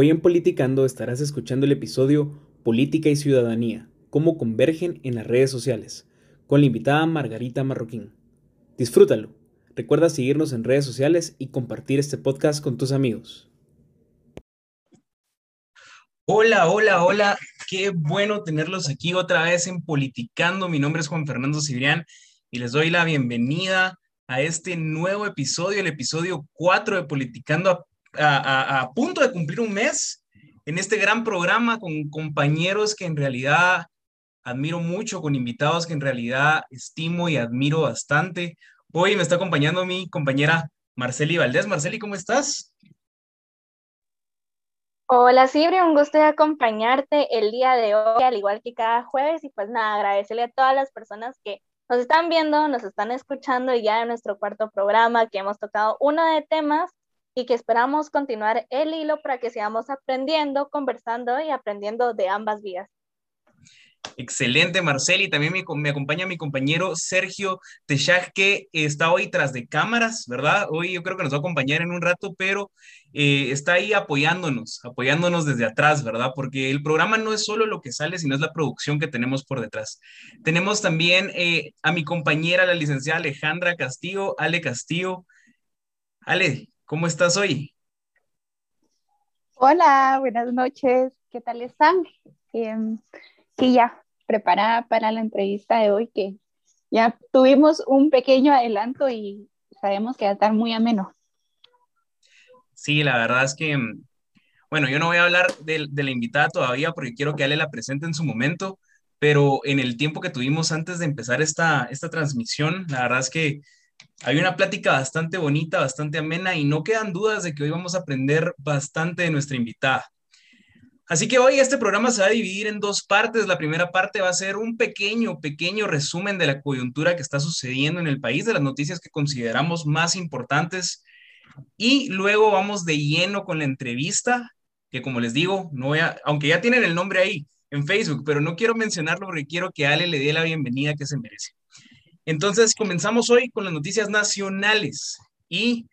Hoy en Politicando estarás escuchando el episodio Política y Ciudadanía, cómo convergen en las redes sociales, con la invitada Margarita Marroquín. Disfrútalo. Recuerda seguirnos en redes sociales y compartir este podcast con tus amigos. Hola, hola, hola. Qué bueno tenerlos aquí otra vez en Politicando. Mi nombre es Juan Fernando Cibrián y les doy la bienvenida a este nuevo episodio, el episodio 4 de Politicando a, punto de cumplir un mes en este gran programa con compañeros que en realidad admiro mucho, con invitados que en realidad estimo y admiro bastante. Hoy me está acompañando mi compañera Marceli Valdés. Marceli, ¿cómo estás? Hola Sibri, un gusto de acompañarte el día de hoy, al igual que cada jueves, y pues nada, agradecerle a todas las personas que nos están viendo, nos están escuchando ya en nuestro cuarto programa, que hemos tocado uno de temas y que esperamos continuar el hilo para que sigamos aprendiendo, conversando y aprendiendo de ambas vías. Excelente, Marceli. También me, me, acompaña mi compañero Sergio Techaj, que está hoy tras de cámaras, ¿verdad? Hoy yo creo que nos va a acompañar en un rato, pero eh, está ahí apoyándonos, apoyándonos desde atrás, ¿verdad? Porque el programa no es solo lo que sale, sino es la producción que tenemos por detrás. Tenemos también eh, a mi compañera, la licenciada Alejandra Castillo, Ale Castillo. Ale, ¿Cómo estás hoy? Hola, buenas noches. ¿Qué tal están? Em, sí, ya preparada para la entrevista de hoy, que ya tuvimos un pequeño adelanto y sabemos que va a estar muy ameno. Sí, la verdad es que, em, bueno, yo no voy a hablar de, de la invitada todavía porque quiero que Ale la presente en su momento, pero en el tiempo que tuvimos antes de empezar esta, esta transmisión, la verdad es que hay una plática bastante bonita, bastante amena y no quedan dudas de que hoy vamos a aprender bastante de nuestra invitada. Así que hoy este programa se va a dividir en dos partes. La primera parte va a ser un pequeño, pequeño resumen de la coyuntura que está sucediendo en el país, de las noticias que consideramos más importantes. Y luego vamos de lleno con la entrevista, que como les digo, no voy a, aunque ya tienen el nombre ahí en Facebook, pero no quiero mencionarlo porque quiero que Ale le dé la bienvenida que se merece. Entonces, comenzamos hoy con las noticias nacionales y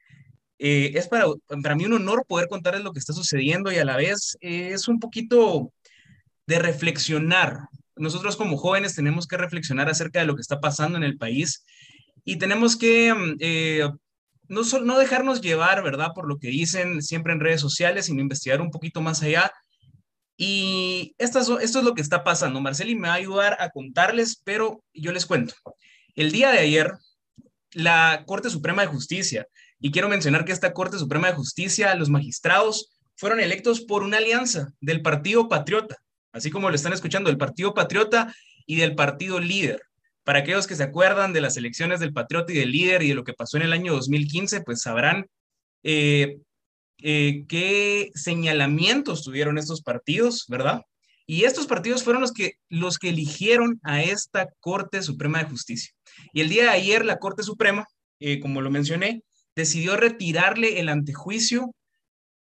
eh, es para, para mí un honor poder contarles lo que está sucediendo y a la vez eh, es un poquito de reflexionar. Nosotros como jóvenes tenemos que reflexionar acerca de lo que está pasando en el país y tenemos que mm, eh, no, no dejarnos llevar, ¿verdad?, por lo que dicen siempre en redes sociales, sino investigar un poquito más allá. Y esto es, esto es lo que está pasando. Marceli me va a ayudar a contarles, pero yo les cuento. El día de ayer, la Corte Suprema de Justicia, y quiero mencionar que esta Corte Suprema de Justicia, los magistrados fueron electos por una alianza del Partido Patriota, así como lo están escuchando, del Partido Patriota y del Partido Líder. Para aquellos que se acuerdan de las elecciones del Patriota y del Líder y de lo que pasó en el año 2015, pues sabrán eh, eh, qué señalamientos tuvieron estos partidos, ¿verdad? Y estos partidos fueron los que, los que eligieron a esta Corte Suprema de Justicia. Y el día de ayer la Corte Suprema, eh, como lo mencioné, decidió retirarle el antejuicio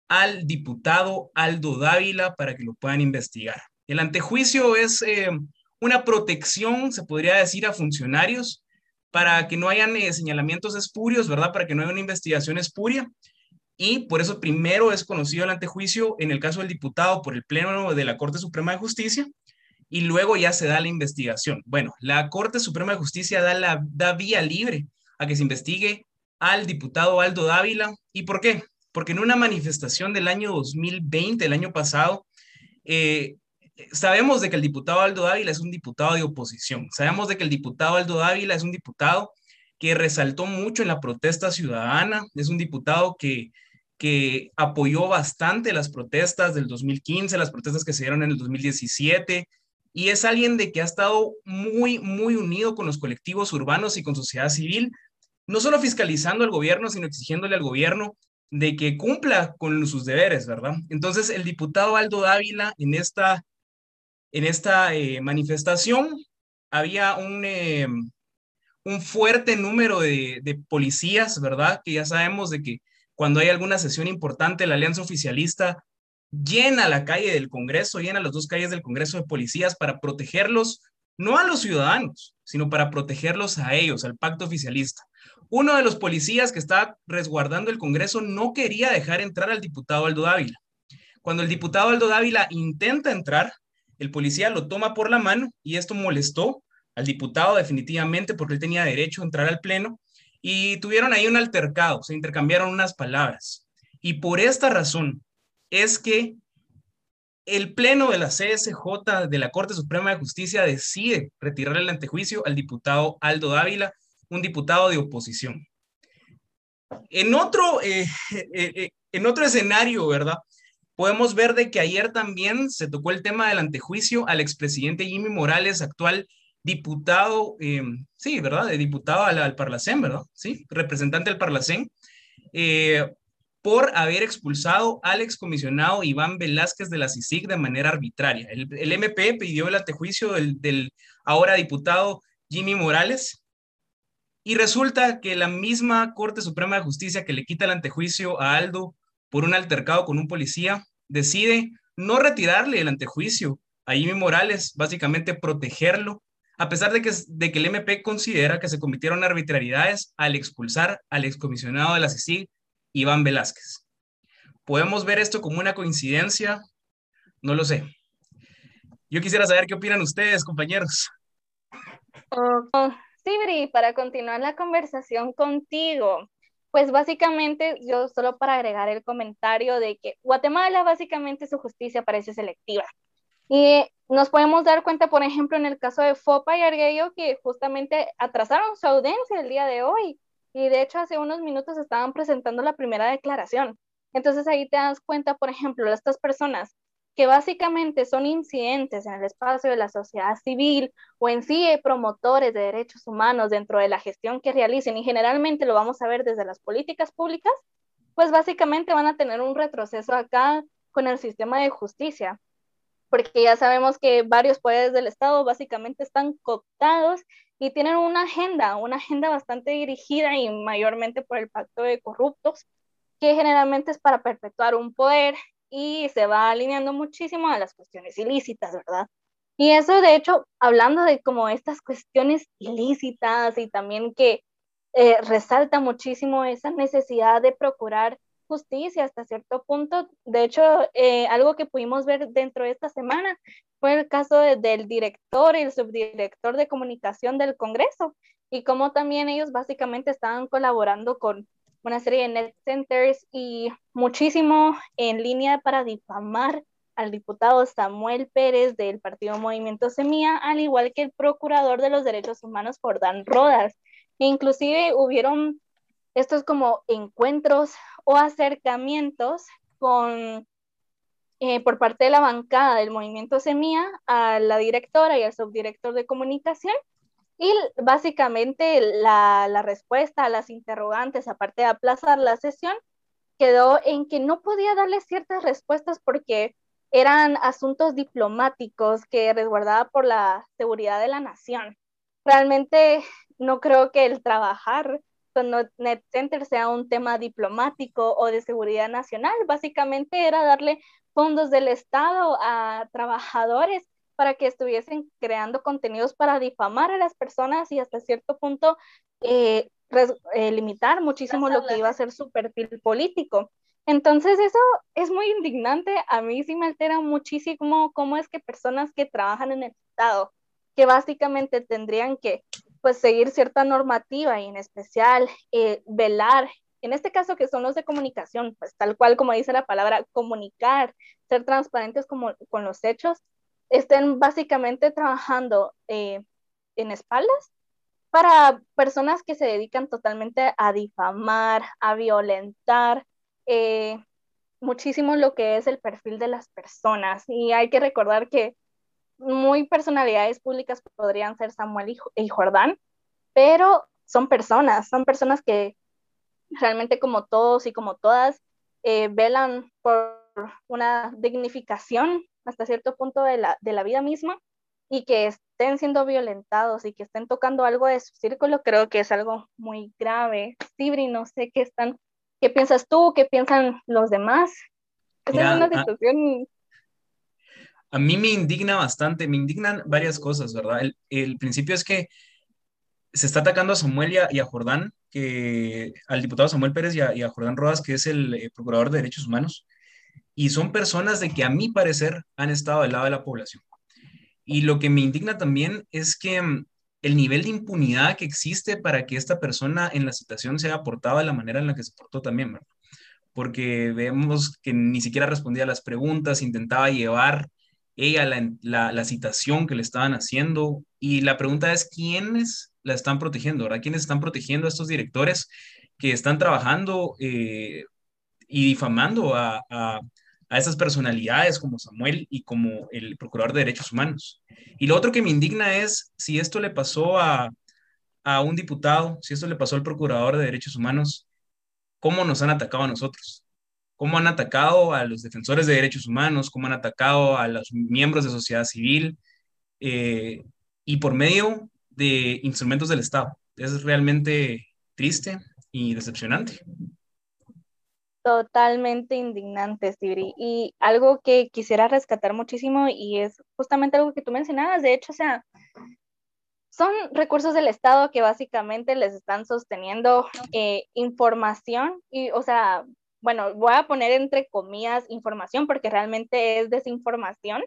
al diputado Aldo Dávila para que lo puedan investigar. El antejuicio es eh, una protección, se podría decir, a funcionarios para que no hayan eh, señalamientos espurios, ¿verdad? Para que no haya una investigación espuria. Y por eso primero es conocido el antejuicio en el caso del diputado por el Pleno de la Corte Suprema de Justicia y luego ya se da la investigación. Bueno, la Corte Suprema de Justicia da, la, da vía libre a que se investigue al diputado Aldo Dávila. ¿Y por qué? Porque en una manifestación del año 2020, el año pasado, eh, sabemos de que el diputado Aldo Dávila es un diputado de oposición. Sabemos de que el diputado Aldo Dávila es un diputado que resaltó mucho en la protesta ciudadana, es un diputado que, que apoyó bastante las protestas del 2015, las protestas que se dieron en el 2017, y es alguien de que ha estado muy, muy unido con los colectivos urbanos y con sociedad civil, no solo fiscalizando al gobierno, sino exigiéndole al gobierno de que cumpla con sus deberes, ¿verdad? Entonces, el diputado Aldo Dávila en esta, en esta eh, manifestación había un, eh, un fuerte número de, policías, ¿verdad? Que ya sabemos de que cuando hay alguna sesión importante, la alianza oficialista llena la calle del Congreso, llena las dos calles del Congreso de policías para protegerlos, no a los ciudadanos, sino para protegerlos a ellos, al pacto oficialista. Uno de los policías que estaba resguardando el Congreso no quería dejar entrar al diputado Aldo Dávila. Cuando el diputado Aldo Dávila intenta entrar, el policía lo toma por la mano y esto molestó al diputado definitivamente porque él tenía derecho a entrar al pleno y tuvieron ahí un altercado, se intercambiaron unas palabras. Y por esta razón es que el pleno de la CSJ de la Corte Suprema de Justicia decide retirar el antejuicio al diputado Aldo Dávila, un diputado de oposición. En otro, eh, eh, eh, en otro escenario, ¿verdad? Podemos ver de que ayer también se tocó el tema del antejuicio al expresidente Jimmy Morales, actual diputado, sí, ¿verdad? De diputado al, al, Parlacén, ¿verdad? Sí, representante del Parlacén, por haber expulsado al excomisionado Iván Velázquez de la CICIG de manera arbitraria. El, MP pidió el antejuicio del, del ahora diputado Jimmy Morales, y resulta que la misma Corte Suprema de Justicia que le quita el antejuicio a Aldo por un altercado con un policía, decide no retirarle el antejuicio a Jimmy Morales, básicamente protegerlo, a pesar de que, de que el MP considera que se cometieron arbitrariedades al expulsar al excomisionado de la CICIG, Iván Velázquez. ¿Podemos ver esto como una coincidencia? No lo sé. Yo quisiera saber qué opinan ustedes, compañeros. Oh, para continuar la conversación contigo, pues básicamente yo solo para agregar el comentario de que Guatemala básicamente su justicia parece selectiva. Y nos podemos dar cuenta, por ejemplo, en el caso de Fopa y Arguello, que justamente atrasaron su audiencia el día de hoy. Y de hecho, hace unos minutos estaban presentando la primera declaración. Entonces ahí te das cuenta, por ejemplo, estas personas que básicamente son incidentes en el espacio de la sociedad civil o en sí promotores de derechos humanos dentro de la gestión que realicen, y generalmente lo vamos a ver desde las políticas públicas, pues básicamente van a tener un retroceso acá con el sistema de justicia, porque ya sabemos que varios poderes del Estado básicamente están cooptados y tienen una agenda, una agenda bastante dirigida y mayormente por el pacto de corruptos, que generalmente es para perpetuar un poder y se va alineando muchísimo a las cuestiones ilícitas, ¿verdad? Y eso, de hecho, hablando de como estas cuestiones ilícitas y también que eh, resalta muchísimo esa necesidad de procurar justicia hasta cierto punto. De hecho, eh, algo que pudimos ver dentro de esta semana fue el caso del director y el subdirector de comunicación del Congreso y cómo también ellos básicamente estaban colaborando con una serie de net centers y muchísimo en línea para difamar al diputado Samuel Pérez del partido Movimiento Semilla, al igual que el procurador de los derechos humanos Jordán Rodas. E inclusive hubieron estos como encuentros o acercamientos con eh, por parte de la bancada del Movimiento Semilla a la directora y al subdirector de comunicación y básicamente la, la, respuesta a las interrogantes, aparte de aplazar la sesión, quedó en que no podía darle ciertas respuestas porque eran asuntos diplomáticos que resguardaba por la seguridad de la nación. Realmente no creo que el trabajar con NetCenter sea un tema diplomático o de seguridad nacional. Básicamente era darle fondos del Estado a trabajadores para que estuviesen creando contenidos para difamar a las personas y hasta cierto punto eh, eh, limitar muchísimo lo que iba a ser su perfil político. Entonces eso es muy indignante, a mí sí me altera muchísimo cómo es que personas que trabajan en el Estado, que básicamente tendrían que pues seguir cierta normativa y en especial eh, velar, en este caso que son los de comunicación, pues tal cual como dice la palabra, comunicar, ser transparentes como, con los hechos, estén básicamente trabajando eh, en espaldas para personas que se dedican totalmente a difamar, a violentar eh, muchísimo lo que es el perfil de las personas. Y hay que recordar que muy personalidades públicas podrían ser Samuel y, Jordán, pero son personas, son personas que realmente como todos y como todas eh, velan por una dignificación hasta cierto punto de la, de la vida misma y que estén siendo violentados y que estén tocando algo de su círculo, creo que es algo muy grave. Sibri, no sé qué están, qué piensas tú, qué piensan los demás. Esa es una situación... A, mí me indigna bastante, me indignan varias cosas, ¿verdad? El, principio es que se está atacando a Samuel y a, Jordán, que, al diputado Samuel Pérez y a, y Jordán Rodas, que es el eh, procurador de derechos humanos, y son personas de que a mi parecer han estado del lado de la población. Y lo que me indigna también es que mm, el nivel de impunidad que existe para que esta persona en la citación sea aportada de la manera en la que se portó también, ¿verdad? Porque vemos que ni siquiera respondía a las preguntas, intentaba llevar ella la, la, citación que le estaban haciendo. Y la pregunta es, ¿quiénes la están protegiendo? ¿verdad? ¿Quiénes están protegiendo a estos directores que están trabajando eh, y difamando a, a, a esas personalidades como Samuel y como el Procurador de Derechos Humanos. Y lo otro que me indigna es si esto le pasó a, a un diputado, si esto le pasó al Procurador de Derechos Humanos, ¿cómo nos han atacado a nosotros? ¿Cómo han atacado a los defensores de derechos humanos? ¿Cómo han atacado a los miembros de sociedad civil? Eh, y por medio de instrumentos del Estado. Es realmente triste y decepcionante. Totalmente indignante, Sibri. Y algo que quisiera rescatar muchísimo y es justamente algo que tú mencionabas, de hecho, o sea, son recursos del Estado que básicamente les están sosteniendo eh, información y, o sea, bueno, voy a poner entre comillas información porque realmente es desinformación.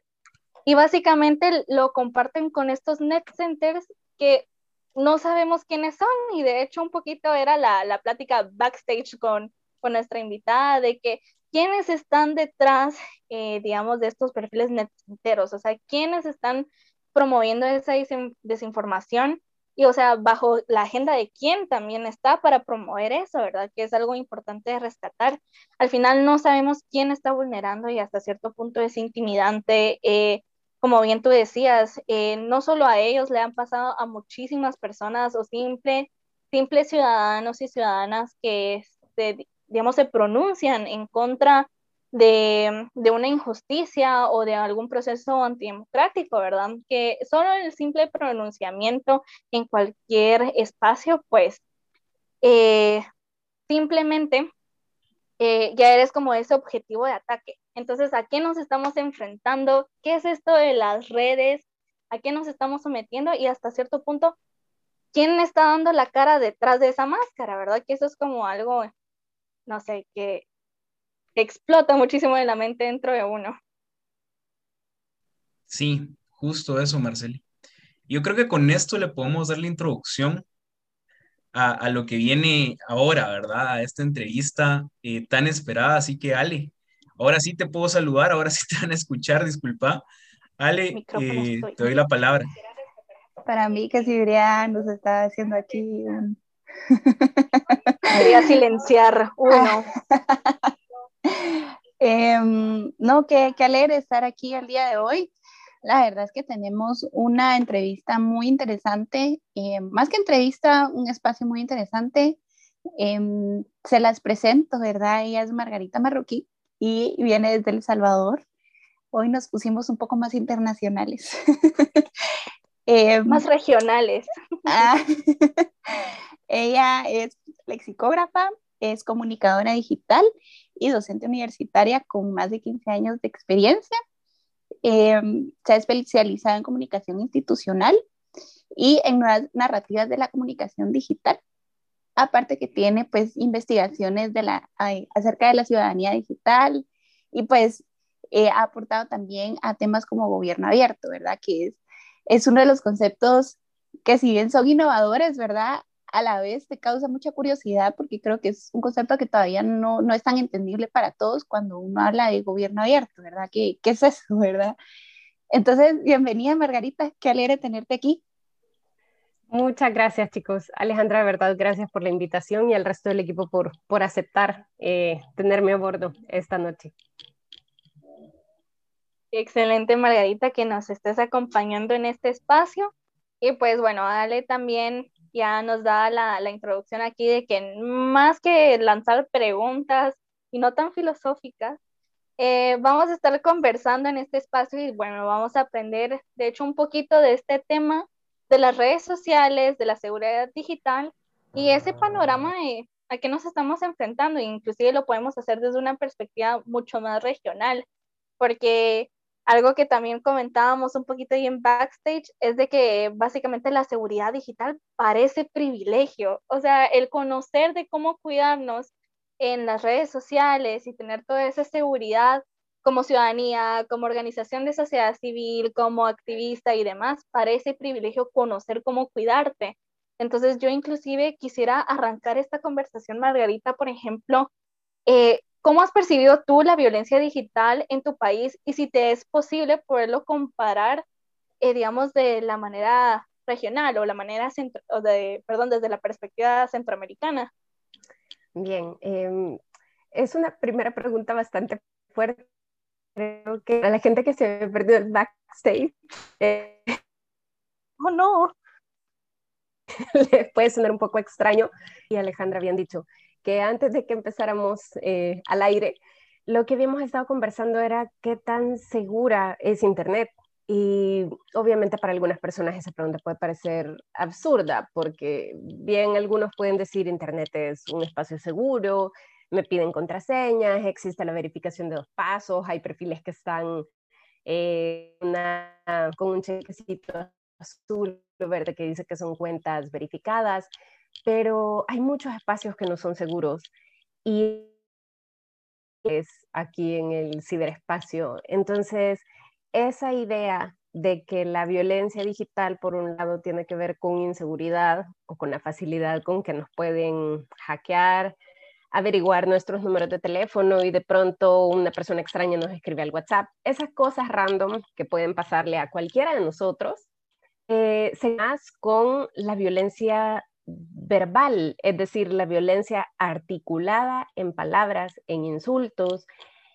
Y básicamente lo comparten con estos net centers que no sabemos quiénes son. Y de hecho un poquito era la, la plática backstage con con nuestra invitada de que quiénes están detrás, eh, digamos, de estos perfiles neteros, o sea, quiénes están promoviendo esa desinformación y, o sea, bajo la agenda de quién también está para promover eso, ¿verdad? Que es algo importante de rescatar. Al final no sabemos quién está vulnerando y hasta cierto punto es intimidante. Eh, como bien tú decías, eh, no solo a ellos le han pasado a muchísimas personas o simple, simples ciudadanos y ciudadanas que se digamos, se pronuncian en contra de, una injusticia o de algún proceso antidemocrático, ¿verdad? Que solo el simple pronunciamiento en cualquier espacio, pues, eh, simplemente eh, ya eres como ese objetivo de ataque. Entonces, ¿a qué nos estamos enfrentando? ¿Qué es esto de las redes? ¿A qué nos estamos sometiendo? Y hasta cierto punto, ¿quién está dando la cara detrás de esa máscara? ¿Verdad? Que eso es como algo no sé, que explota muchísimo en la mente dentro de uno. Sí, justo eso, Marceli. Yo creo que con esto le podemos dar la introducción a, lo que viene ahora, ¿verdad? A esta entrevista eh, tan esperada. Así que, Ale, ahora sí te puedo saludar, ahora sí te van a escuchar, disculpa. Ale, eh, te doy la palabra. Para mí que Sibria nos está haciendo aquí un, Quería silenciar uno. Em, no, qué, qué alegre estar aquí el día de hoy. La verdad es que tenemos una entrevista muy interesante, em, más que entrevista, un espacio muy interesante. Em, se las presento, ¿verdad? Ella es Margarita Marroquí y viene desde El Salvador. Hoy nos pusimos un poco más internacionales. más regionales. Ah, ella es lexicógrafa, es comunicadora digital y docente universitaria con más de 15 años de experiencia. Em, se ha especializado en comunicación institucional y en nuevas narrativas de la comunicación digital. Aparte que tiene pues investigaciones de la, acerca de la ciudadanía digital y pues eh, ha aportado también a temas como gobierno abierto, ¿verdad? Que es, es uno de los conceptos que si bien son innovadores, ¿verdad? A la vez te causa mucha curiosidad porque creo que es un concepto que todavía no, no es tan entendible para todos cuando uno habla de gobierno abierto, ¿verdad? ¿Qué, qué es eso, verdad? Entonces, bienvenida Margarita, qué alegre tenerte aquí. Muchas gracias, chicos. Alejandra, de verdad, gracias por la invitación y al resto del equipo por, por aceptar eh, tenerme a bordo esta noche. Excelente, Margarita, que nos estés acompañando en este espacio. Y pues bueno, dale también ya nos da la, la, introducción aquí de que más que lanzar preguntas y no tan filosóficas, eh, vamos a estar conversando en este espacio y bueno, vamos a aprender de hecho un poquito de este tema de las redes sociales, de la seguridad digital y ese panorama de a qué nos estamos enfrentando, inclusive lo podemos hacer desde una perspectiva mucho más regional, porque algo que también comentábamos un poquito ahí en backstage es de que básicamente la seguridad digital parece privilegio, o sea, el conocer de cómo cuidarnos en las redes sociales y tener toda esa seguridad como ciudadanía, como organización de sociedad civil, como activista y demás, parece privilegio conocer cómo cuidarte. Entonces yo inclusive quisiera arrancar esta conversación, Margarita, por ejemplo, eh, ¿cómo has percibido tú la violencia digital en tu país y si te es posible poderlo comparar, eh, digamos, de la manera regional o la manera, centro, o de, perdón, desde la perspectiva centroamericana? Bien, em, es una primera pregunta bastante fuerte creo que a la gente que se perdió el backstage, eh, oh no, les puede sonar un poco extraño. Y Alejandra habían dicho que antes de que empezáramos eh, al aire, lo que habíamos estado conversando era qué tan segura es Internet. Y obviamente para algunas personas esa pregunta puede parecer absurda, porque bien algunos pueden decir Internet es un espacio seguro, me piden contraseñas, existe la verificación de dos pasos, hay perfiles que están eh, con un chequecito azul o verde que dice que son cuentas verificadas, pero hay muchos espacios que no son seguros y es aquí en el ciberespacio. Entonces, esa idea de que la violencia digital, por un lado, tiene que ver con inseguridad o con la facilidad con que nos pueden hackear, averiguar nuestros números de teléfono y de pronto una persona extraña nos escribe al WhatsApp. Esas cosas random que pueden pasarle a cualquiera de nosotros, eh, se más con la violencia verbal, es decir, la violencia articulada en palabras, en insultos,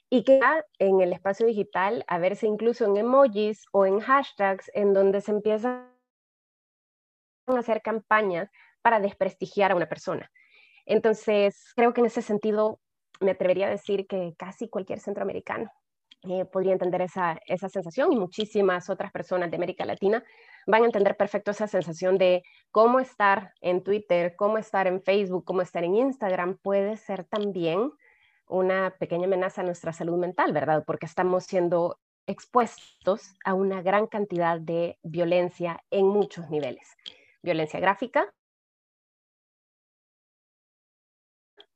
y que en el espacio digital a verse incluso en emojis o en hashtags en donde se empiezan a hacer campañas para desprestigiar a una persona. Entonces, creo que en ese sentido me atrevería a decir que casi cualquier centroamericano eh, podría entender esa, esa sensación y muchísimas otras personas de América Latina van a entender perfecto esa sensación de cómo estar en Twitter, cómo estar en Facebook, cómo estar en Instagram puede ser también una pequeña amenaza a nuestra salud mental, ¿verdad? Porque estamos siendo expuestos a una gran cantidad de violencia en muchos niveles. Violencia gráfica,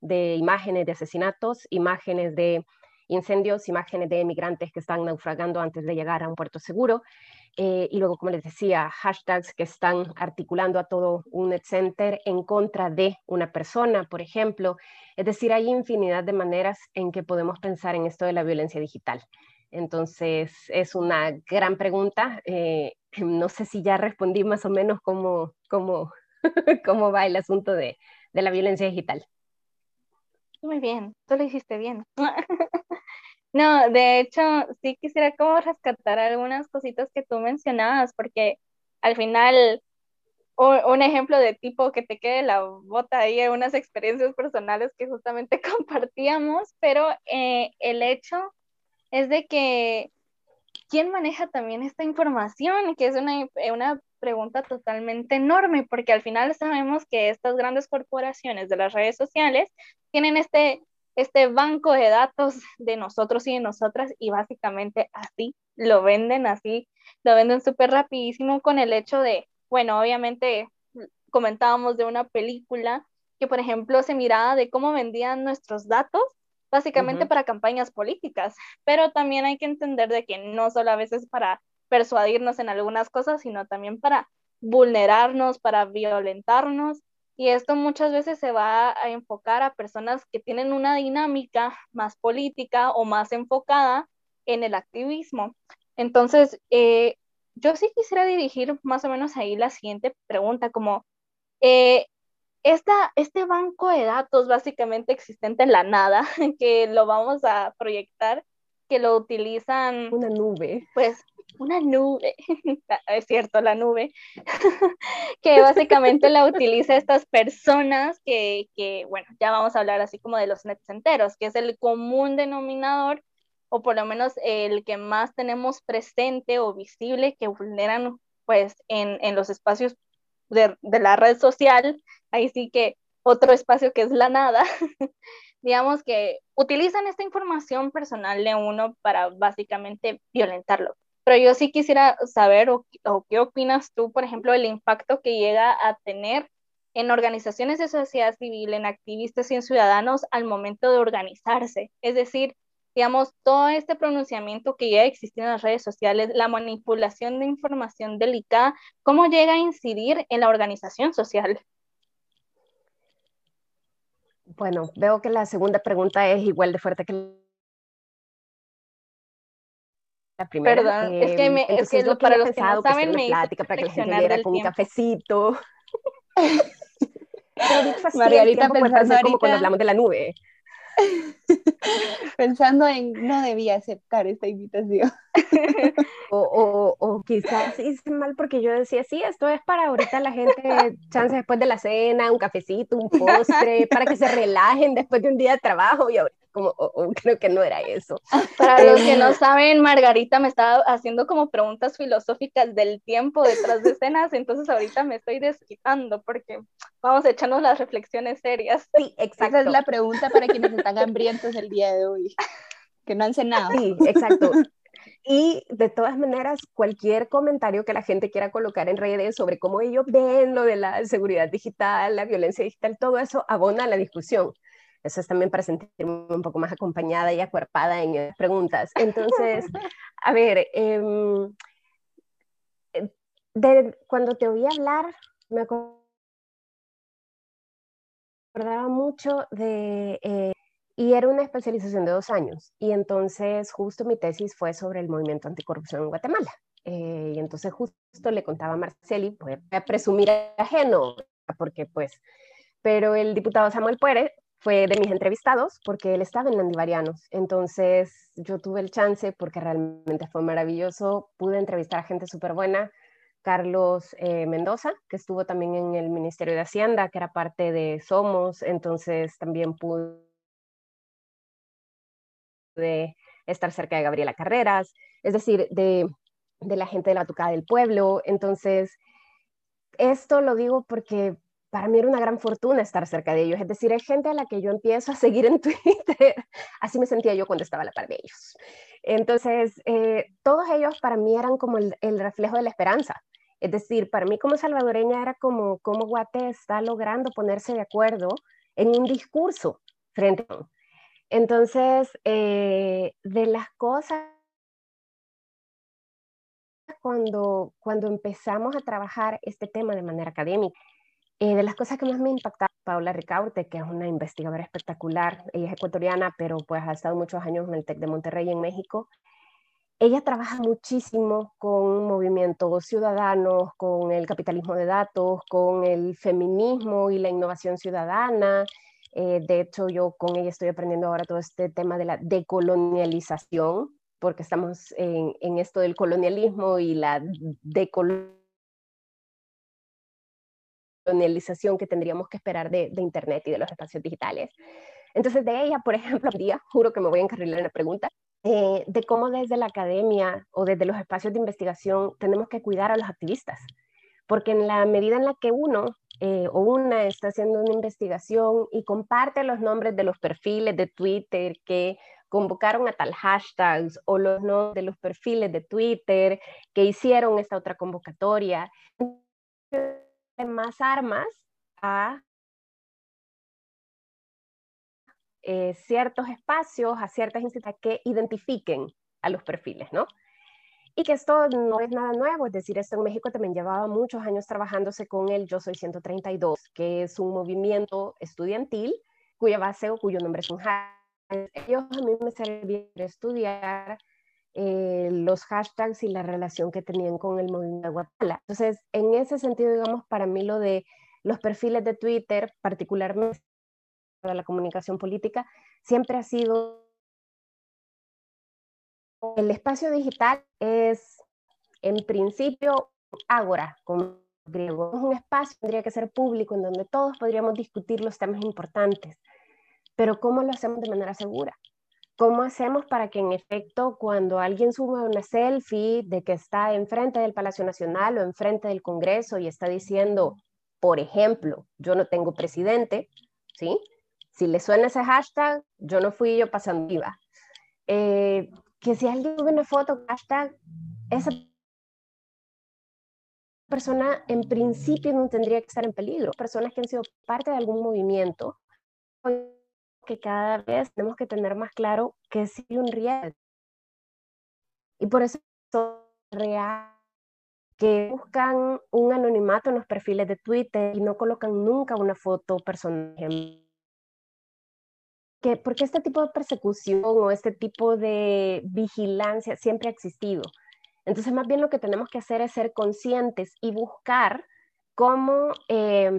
de imágenes de asesinatos, imágenes de incendios, imágenes de migrantes que están naufragando antes de llegar a un puerto seguro. Eh, y luego, como les decía, hashtags que están articulando a todo un net center en contra de una persona, por ejemplo. Es decir, hay infinidad de maneras en que podemos pensar en esto de la violencia digital. Entonces, es una gran pregunta. Eh, no sé si ya respondí más o menos cómo, cómo, cómo va el asunto de, de la violencia digital. Muy bien, tú lo hiciste bien. no, de hecho, sí quisiera como rescatar algunas cositas que tú mencionabas, porque al final, un, ejemplo de tipo que te quede la bota ahí, unas experiencias personales que justamente compartíamos, pero eh, el hecho es de que ¿quién maneja también esta información? Que es una, una pregunta totalmente enorme, porque al final sabemos que estas grandes corporaciones de las redes sociales tienen este, este banco de datos de nosotros y de nosotras y básicamente así lo venden, así lo venden súper rapidísimo con el hecho de, bueno, obviamente comentábamos de una película que, por ejemplo, se miraba de cómo vendían nuestros datos básicamente para campañas políticas, pero también hay que entender de que no solo a veces para persuadirnos en algunas cosas, sino también para vulnerarnos, para violentarnos. Y esto muchas veces se va a enfocar a personas que tienen una dinámica más política o más enfocada en el activismo. Entonces, eh, yo sí quisiera dirigir más o menos ahí la siguiente pregunta, como eh, esta, este banco de datos básicamente existente en la nada, que lo vamos a proyectar, que lo utilizan... Una nube. Pues una nube, es cierto, la nube, que básicamente la utiliza estas personas que, que, bueno, ya vamos a hablar así como de los nets enteros, que es el común denominador, o por lo menos el que más tenemos presente o visible, que vulneran pues en, en los espacios de, de la red social, ahí sí que otro espacio que es la nada, digamos que utilizan esta información personal de uno para básicamente violentarlo. Pero yo sí quisiera saber o, qué opinas tú, por ejemplo, del impacto que llega a tener en organizaciones de sociedad civil, en activistas y en ciudadanos al momento de organizarse. Es decir, digamos, todo este pronunciamiento que ya existe en las redes sociales, la manipulación de información delicada, ¿cómo llega a incidir en la organización social? Bueno, veo que la segunda pregunta es igual de fuerte que la primera. Perdón, es que, me, es que para los que no saben, me plática para que la gente viera con un cafecito. Pero dicho así, Margarita pensando ahorita... como cuando hablamos de la nube. Pensando en no debía aceptar esta invitación. o, o, o, quizás hice mal porque yo decía, sí, esto es para ahorita la gente, chance después de la cena, un cafecito, un postre, para que se relajen después de un día de trabajo y ahorita como, creo que no era eso. Para los que no saben, Margarita me estaba haciendo como preguntas filosóficas del tiempo detrás de escenas, entonces ahorita me estoy desquitando porque vamos a echarnos las reflexiones serias. Sí, exacto. Esa es la pregunta para quienes están hambrientos el día de hoy, que no han cenado. Sí, exacto. Y de todas maneras, cualquier comentario que la gente quiera colocar en redes sobre cómo ellos ven lo de la seguridad digital, la violencia digital, todo eso abona la discusión. Eso es también para sentirme un poco más acompañada y acuerpada en las preguntas. Entonces, a ver, em, eh, de, cuando te oí hablar, me acordaba mucho de... Eh, y era una especialización de dos años. Y entonces justo mi tesis fue sobre el movimiento anticorrupción en Guatemala. Eh, y entonces justo le contaba a Marceli, voy a presumir ajeno, porque pues, pero el diputado Samuel Puere fue de mis entrevistados porque él estaba en Landivarianos. Entonces yo tuve el chance porque realmente fue maravilloso. Pude entrevistar a gente súper buena. Carlos eh, Mendoza, que estuvo también en el Ministerio de Hacienda, que era parte de Somos. Entonces también pude estar cerca de Gabriela Carreras, es decir, de, de la gente de la Tucada del Pueblo. Entonces, esto lo digo porque para mí era una gran fortuna estar cerca de ellos. Es decir, hay gente a la que yo empiezo a seguir en Twitter. Así me sentía yo cuando estaba a la par de ellos. Entonces, eh, todos ellos para mí eran como el, reflejo de la esperanza. Es decir, para mí como salvadoreña era como cómo Guate está logrando ponerse de acuerdo en un discurso frente a... Entonces, eh, de las cosas cuando, cuando empezamos a trabajar este tema de manera académica, eh, de las cosas que más me impactaron, Paula Ricaurte, que es una investigadora espectacular, ella es ecuatoriana, pero pues ha estado muchos años en el TEC de Monterrey en México. Ella trabaja muchísimo con movimientos ciudadanos, con el capitalismo de datos, con el feminismo y la innovación ciudadana. Eh, de hecho, yo con ella estoy aprendiendo ahora todo este tema de la decolonialización, porque estamos en, en esto del colonialismo y la decolonialización colonialización que tendríamos que esperar de, Internet y de los espacios digitales. Entonces, de ella, por ejemplo, día, juro que me voy a encarrilar en la pregunta, eh, de cómo desde la academia o desde los espacios de investigación tenemos que cuidar a los activistas. Porque en la medida en la que uno eh, o una está haciendo una investigación y comparte los nombres de los perfiles de Twitter que convocaron a tal hashtags o los nombres de los perfiles de Twitter que hicieron esta otra convocatoria, más armas a eh, ciertos espacios, a ciertas instituciones que identifiquen a los perfiles, ¿no? Y que esto no es nada nuevo, es decir, esto en México también llevaba muchos años trabajándose con el Yo Soy 132, que es un movimiento estudiantil cuya base o cuyo nombre es un. Ellos a mí me servían estudiar eh, los hashtags y la relación que tenían con el movimiento de Guatemala. Entonces, en ese sentido, digamos, para mí lo de los perfiles de Twitter, particularmente para la comunicación política, siempre ha sido el espacio digital es en principio ágora, como griego. Es un espacio tendría que ser público en donde todos podríamos discutir los temas importantes, pero ¿cómo lo hacemos de manera segura? ¿Cómo hacemos para que en efecto cuando alguien sube una selfie de que está enfrente del Palacio Nacional o enfrente del Congreso y está diciendo, por ejemplo, yo no tengo presidente, ¿sí? Si le suena ese hashtag, yo no fui yo pasando viva. Eh, que si alguien sube una foto, hashtag, esa persona en principio no tendría que estar en peligro. Personas que han sido parte de algún movimiento que cada vez tenemos que tener más claro que es un riesgo. Y por eso real que buscan un anonimato en los perfiles de Twitter y no colocan nunca una foto personal. Que, porque este tipo de persecución o este tipo de vigilancia siempre ha existido. Entonces, más bien lo que tenemos que hacer es ser conscientes y buscar cómo eh,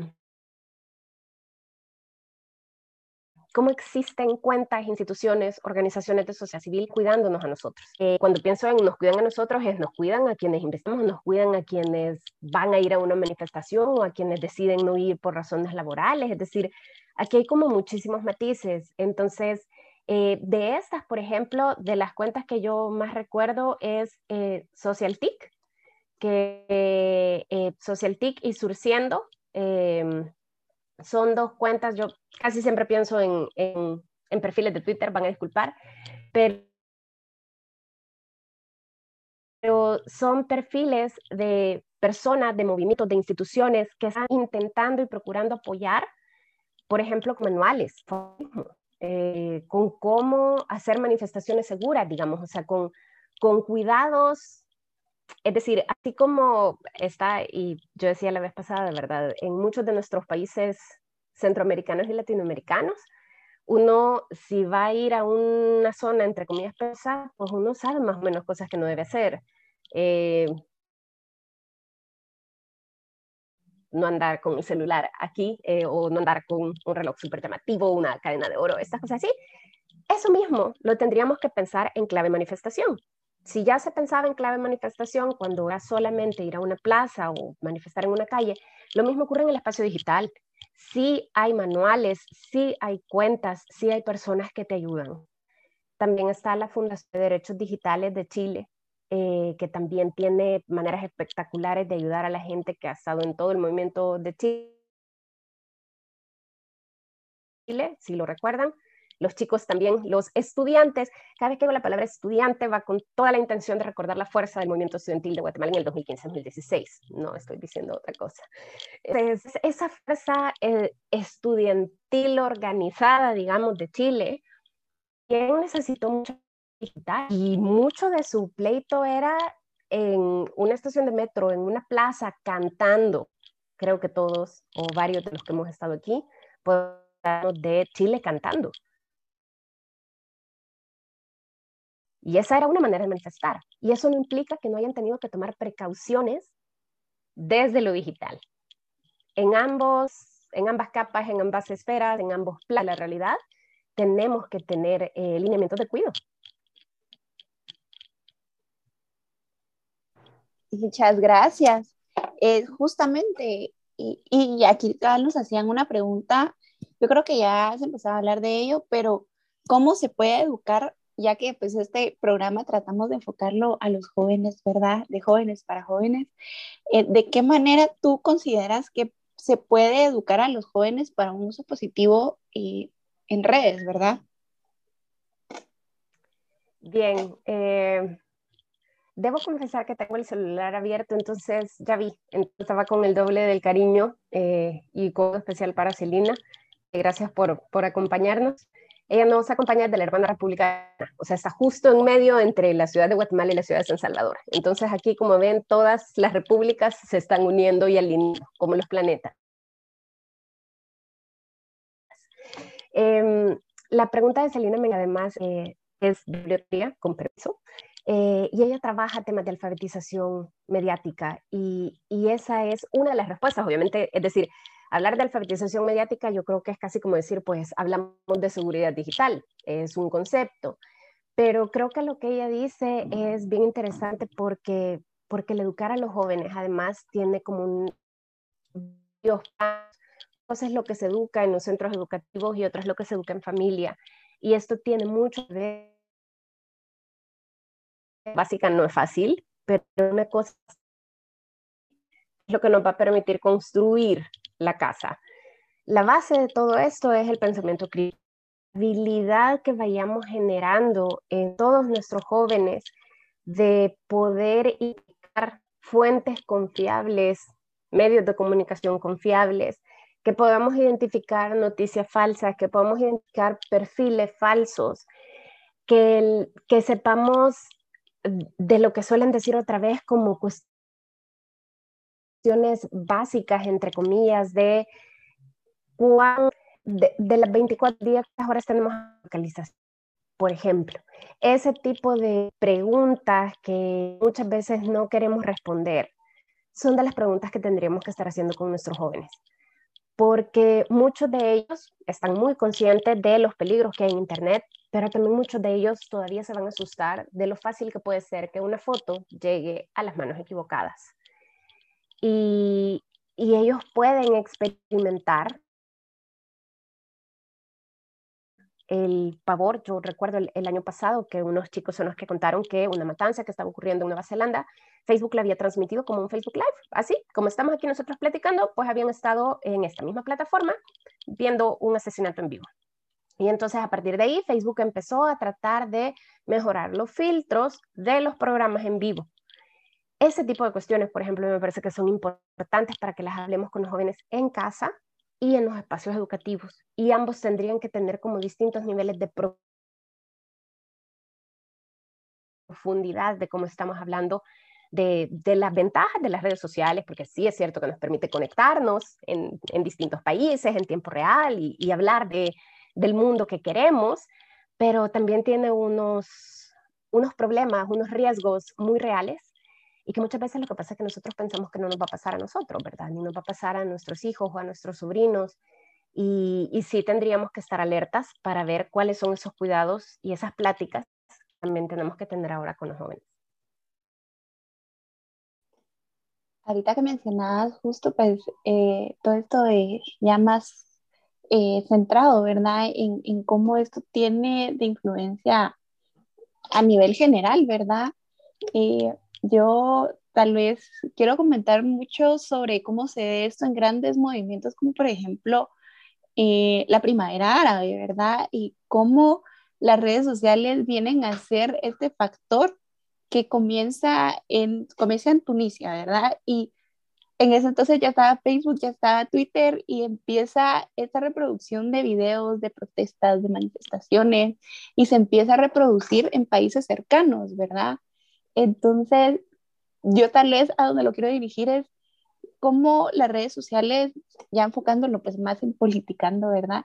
cómo existen cuentas, instituciones, organizaciones de sociedad civil cuidándonos a nosotros. Eh, cuando pienso en nos cuidan a nosotros, es nos cuidan a quienes investimos, nos cuidan a quienes van a ir a una manifestación o a quienes deciden no ir por razones laborales. Es decir, aquí hay como muchísimos matices. Entonces, eh, de estas, por ejemplo, de las cuentas que yo más recuerdo es eh, SocialTIC, que eh, SocialTIC y Surciendo son dos cuentas, yo casi siempre pienso en, en, perfiles de Twitter, van a disculpar, pero, pero son perfiles de personas, de movimientos, de instituciones que están intentando y procurando apoyar, por ejemplo, manuales, eh, con cómo hacer manifestaciones seguras, digamos, o sea, con, con cuidados es decir, así como está, y yo decía la vez pasada, de verdad, en muchos de nuestros países centroamericanos y latinoamericanos, uno si va a ir a una zona, entre comillas, pesada, pues uno sabe más o menos cosas que no debe hacer. Eh, no andar con un celular aquí eh, o no andar con un reloj súper llamativo, una cadena de oro, estas cosas así. Eso mismo lo tendríamos que pensar en clave manifestación si ya se pensaba en clave manifestación cuando era solamente ir a una plaza o manifestar en una calle, lo mismo ocurre en el espacio digital. Sí hay manuales, sí hay cuentas, sí hay personas que te ayudan. También está la Fundación de Derechos Digitales de Chile, eh, que también tiene maneras espectaculares de ayudar a la gente que ha estado en todo el movimiento de Chile, si lo recuerdan los chicos también, los estudiantes. Cada vez que digo la palabra estudiante va con toda la intención de recordar la fuerza del movimiento estudiantil de Guatemala en el 2015-2016. No estoy diciendo otra cosa. esa fuerza eh, estudiantil organizada, digamos, de Chile, quien necesitó mucho digital y mucho de su pleito era en una estación de metro, en una plaza, cantando. Creo que todos o varios de los que hemos estado aquí, de Chile cantando. Y esa era una manera de manifestar. Y eso no implica que no hayan tenido que tomar precauciones desde lo digital. En, ambos, en ambas capas, en ambas esferas, en ambos planos de la realidad, tenemos que tener eh, lineamientos de cuidado. Muchas gracias. Eh, justamente, y, y, aquí nos hacían una pregunta, yo creo que ya se empezaba a hablar de ello, pero ¿cómo se puede educar ya que pues este programa tratamos de enfocarlo a los jóvenes, ¿verdad? De jóvenes para jóvenes. Eh, ¿De qué manera tú consideras que se puede educar a los jóvenes para un uso positivo y en redes, verdad? Bien, eh, debo confesar que tengo el celular abierto, entonces ya vi, estaba con el doble del cariño eh, y con especial para Celina. Gracias por, por acompañarnos. Ella nos acompaña de la hermana república, o sea, está justo en medio entre la ciudad de Guatemala y la ciudad de San Salvador. Entonces aquí, como ven, todas las repúblicas se están uniendo y alineando, como los planetas. Em, la pregunta de Menga, además, eh, es biblioteca, con permiso, eh, y ella trabaja temas de alfabetización mediática, y, y esa es una de las respuestas, obviamente, es decir, Hablar de alfabetización mediática yo creo que es casi como decir, pues hablamos de seguridad digital, es un concepto, pero creo que lo que ella dice es bien interesante porque, porque el educar a los jóvenes además tiene como un... Cosas es lo que se educa en los centros educativos y otras lo que se educa en familia. Y esto tiene mucho de... Básica no es fácil, pero una cosa es lo que nos va a permitir construir la casa. La base de todo esto es el pensamiento crítico, habilidad que vayamos generando en todos nuestros jóvenes de poder indicar fuentes confiables, medios de comunicación confiables, que podamos identificar noticias falsas, que podamos identificar perfiles falsos, que, que sepamos de lo que suelen decir otra vez como básicas, entre comillas, de cuán, de, las 24 días horas tenemos localización. Por ejemplo, ese tipo de preguntas que muchas veces no queremos responder son de las preguntas que tendríamos que estar haciendo con nuestros jóvenes, porque muchos de ellos están muy conscientes de los peligros que hay en Internet, pero también muchos de ellos todavía se van a asustar de lo fácil que puede ser que una foto llegue a las manos equivocadas. Y, ellos pueden experimentar el pavor. Yo recuerdo el, año pasado que unos chicos son los que contaron que una matanza que estaba ocurriendo en Nueva Zelanda, Facebook la había transmitido como un Facebook Live. Así, como estamos aquí nosotros platicando, pues habían estado en esta misma plataforma viendo un asesinato en vivo. Y entonces a partir de ahí Facebook empezó a tratar de mejorar los filtros de los programas en vivo. Ese tipo de cuestiones, por ejemplo, me parece que son importantes para que las hablemos con los jóvenes en casa y en los espacios educativos. Y ambos tendrían que tener como distintos niveles de profundidad de cómo estamos hablando de, las ventajas de las redes sociales, porque sí es cierto que nos permite conectarnos en, distintos países en tiempo real y, hablar de, del mundo que queremos, pero también tiene unos, unos problemas, unos riesgos muy reales y que muchas veces lo que pasa es que nosotros pensamos que no nos va a pasar a nosotros, ¿verdad? Ni nos va a pasar a nuestros hijos o a nuestros sobrinos. Y, y sí tendríamos que estar alertas para ver cuáles son esos cuidados y esas pláticas que también tenemos que tener ahora con los jóvenes. Ahorita que mencionabas justo pues eh, todo esto de ya más eh, centrado, ¿verdad? En, en, cómo esto tiene de influencia a nivel general, ¿verdad? Eh, yo tal vez quiero comentar mucho sobre cómo se ve esto en grandes movimientos como por ejemplo eh, la primavera árabe, ¿verdad? Y cómo las redes sociales vienen a ser este factor que comienza en, comienza en Tunisia, ¿verdad? Y en ese entonces ya estaba Facebook, ya estaba Twitter y empieza esta reproducción de videos, de protestas, de manifestaciones y se empieza a reproducir en países cercanos, ¿verdad? Entonces, yo tal vez a donde lo quiero dirigir es cómo las redes sociales, ya enfocándolo pues más en politicando, ¿verdad?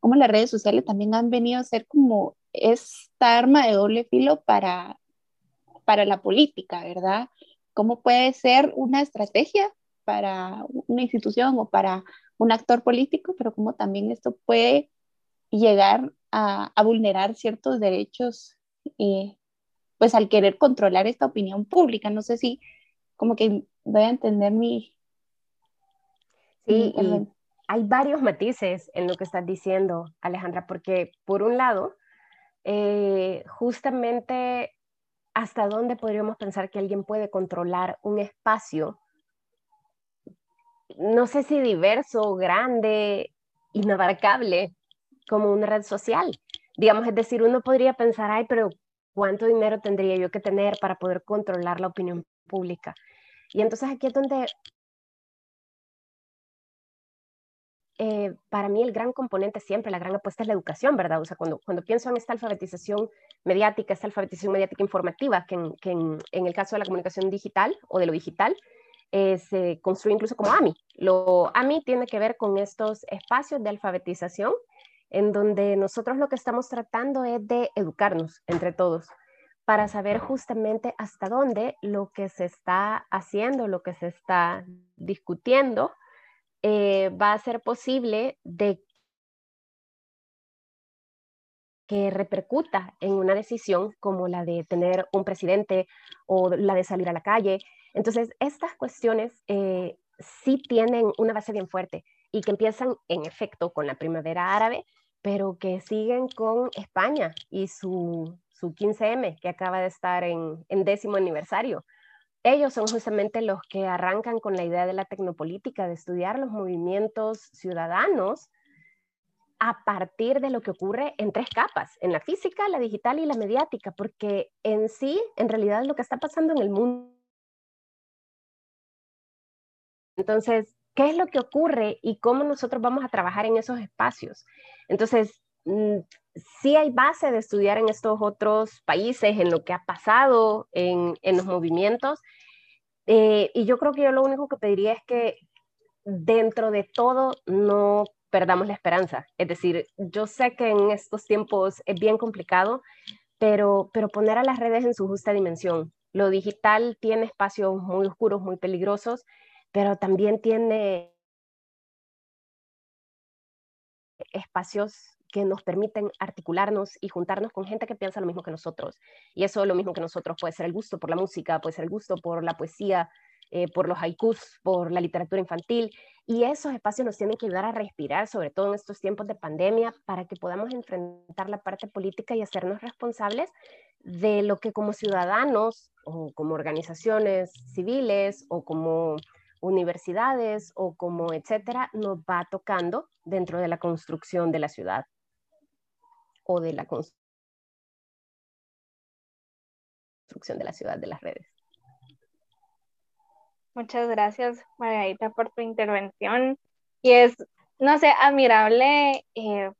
Cómo las redes sociales también han venido a ser como esta arma de doble filo para, para la política, ¿verdad? ¿Cómo puede ser una estrategia para una institución o para un actor político, pero cómo también esto puede llegar a, vulnerar ciertos derechos eh, pues al querer controlar esta opinión pública. No sé si como que voy a entender mi... Sí, hay varios matices en lo que estás diciendo, Alejandra, porque por un lado, eh, justamente hasta dónde podríamos pensar que alguien puede controlar un espacio, no sé si diverso, grande, inabarcable, como una red social. Digamos, es decir, uno podría pensar, ay, pero cuánto dinero tendría yo que tener para poder controlar la opinión pública. Y entonces aquí es donde eh, para mí el gran componente siempre, la gran apuesta es la educación, ¿verdad? O sea, cuando, pienso en esta alfabetización mediática, esta alfabetización mediática informativa, que en el caso de la comunicación digital o de lo digital, eh, se construye incluso como AMI. Lo AMI tiene que ver con estos espacios de alfabetización en donde nosotros lo que estamos tratando es de educarnos entre todos para saber justamente hasta dónde lo que se está haciendo, lo que se está discutiendo, eh, va a ser posible de que repercuta en una decisión como la de tener un presidente o la de salir a la calle. Entonces, estas cuestiones eh, sí tienen una base bien fuerte y que empiezan en efecto con la primavera árabe, pero que siguen con España y su, su 15M, que acaba de estar en, en décimo aniversario. Ellos son justamente los que arrancan con la idea de la tecnopolítica, de estudiar los movimientos ciudadanos a partir de lo que ocurre en tres capas, en la física, la digital y la mediática, porque en sí, en realidad, lo que está pasando en el mundo. Entonces, qué es lo que ocurre y cómo nosotros vamos a trabajar en esos espacios. Entonces, mm, sí hay base de estudiar en estos otros países, en lo que ha pasado en, los movimientos. Eh, y yo creo que yo lo único que pediría es que dentro de todo no perdamos la esperanza. Es decir, yo sé que en estos tiempos es bien complicado, pero, pero poner a las redes en su justa dimensión. Lo digital tiene espacios muy oscuros, muy peligrosos, pero también tiene espacios que nos permiten articularnos y juntarnos con gente que piensa lo mismo que nosotros. Y eso lo mismo que nosotros puede ser el gusto por la música, puede ser el gusto por la poesía, eh, por los haikus, por la literatura infantil. Y esos espacios nos tienen que ayudar a respirar, sobre todo en estos tiempos de pandemia, para que podamos enfrentar la parte política y hacernos responsables de lo que como ciudadanos o como organizaciones civiles o como universidades o como etcétera nos va tocando dentro de la construcción de la ciudad o de la construcción de la ciudad de las redes. Muchas gracias, Margarita, por tu intervención. Y es, no sé, admirable, eh,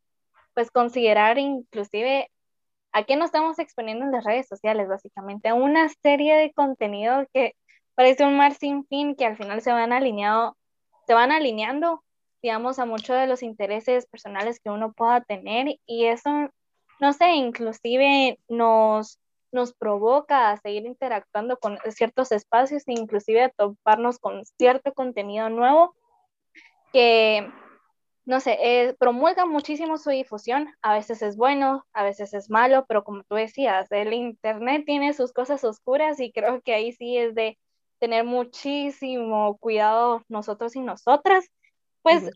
pues considerar inclusive a qué nos estamos exponiendo en las redes sociales, básicamente, a una serie de contenido que parece un mar sin fin, que al final se van alineado, se van alineando, digamos, a muchos de los intereses personales que uno pueda tener, y eso, no sé, inclusive nos nos provoca a seguir interactuando con ciertos espacios e inclusive a toparnos con cierto contenido nuevo que, no sé, eh, promulga muchísimo su difusión. A veces es bueno, a veces es malo, pero como tú decías, el Internet tiene sus cosas oscuras y creo que ahí sí es de tener muchísimo cuidado nosotros y nosotras. Pues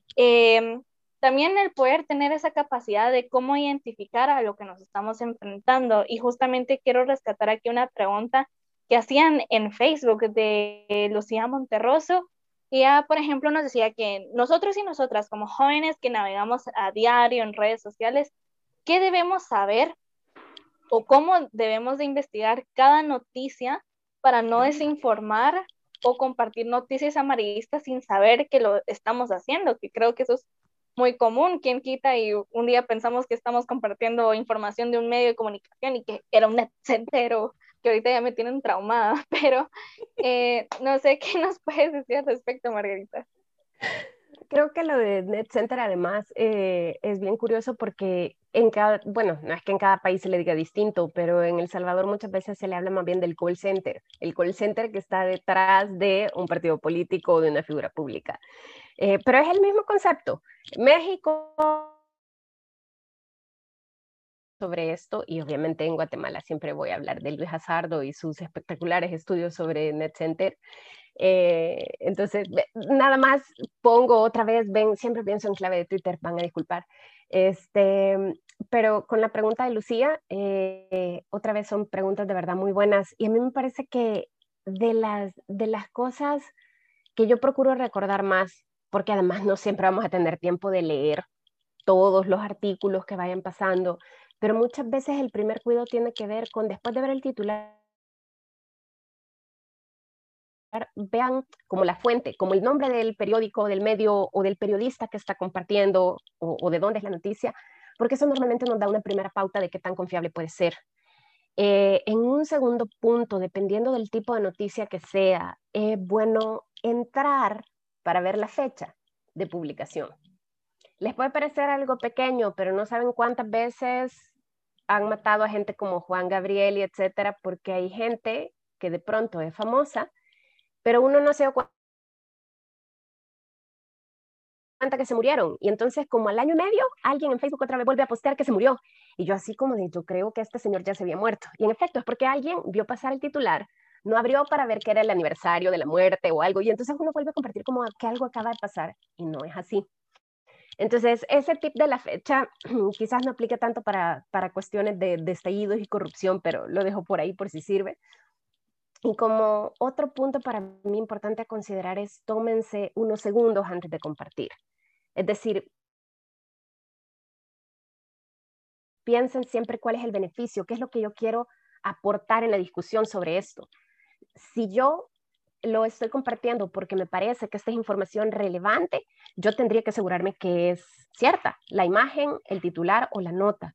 también el poder tener esa capacidad de cómo identificar a lo que nos estamos enfrentando. Y justamente quiero rescatar aquí una pregunta que hacían en Facebook de Lucía Monterroso. Ella, por ejemplo, nos decía que nosotros y nosotras, como jóvenes que navegamos a diario en redes sociales, ¿qué debemos saber o cómo debemos de investigar cada noticia para no desinformar o compartir noticias amarillistas sin saber que lo estamos haciendo? Que creo que eso es muy común, quien quita y un día pensamos que estamos compartiendo información de un medio de comunicación y que era un net center que ahorita ya me tienen traumada, pero eh, no sé qué nos puedes decir al respecto, Margarita. Creo que lo de Net Center además eh, es bien curioso porque en cada, bueno, no es que en cada país se le diga distinto, pero en El Salvador muchas veces se le habla más bien del call center, el call center que está detrás de un partido político o de una figura pública. Eh, pero es el mismo concepto. México sobre esto y obviamente en Guatemala siempre voy a hablar de Luis Hazardo y sus espectaculares estudios sobre NetCenter. Eh, entonces, nada más pongo otra vez, ven, siempre pienso en clave de Twitter, van a disculpar. Este, pero con la pregunta de Lucía, eh, otra vez son preguntas de verdad muy buenas y a mí me parece que de las, de las cosas que yo procuro recordar más porque además no siempre vamos a tener tiempo de leer todos los artículos que vayan pasando, pero muchas veces el primer cuidado tiene que ver con después de ver el titular, vean como la fuente, como el nombre del periódico, del medio o del periodista que está compartiendo o, de dónde es la noticia, porque eso normalmente nos da una primera pauta de qué tan confiable puede ser. Eh, en un segundo punto, dependiendo del tipo de noticia que sea, es bueno entrar para ver la fecha de publicación. Les puede parecer algo pequeño, pero no saben cuántas veces han matado a gente como Juan Gabriel y etcétera, porque hay gente que de pronto es famosa, pero uno no se da cuenta que se murieron. Y entonces, como al año y medio, alguien en Facebook otra vez vuelve a postear que se murió. Y yo así como de, yo creo que este señor ya se había muerto. Y en efecto, es porque alguien vio pasar el titular, no abrió para ver que era el aniversario de la muerte o algo, y entonces uno vuelve a compartir como que algo acaba de pasar, y no es así. Entonces, ese tip de la fecha quizás no aplique tanto para, para cuestiones de, de y corrupción, pero lo dejo por ahí por si sirve. Y como otro punto para mí importante a considerar es tómense unos segundos antes de compartir. Es decir, piensen siempre cuál es el beneficio, qué es lo que yo quiero aportar en la discusión sobre esto si yo lo estoy compartiendo porque me parece que esta es información relevante, yo tendría que asegurarme que es cierta, la imagen, el titular o la nota.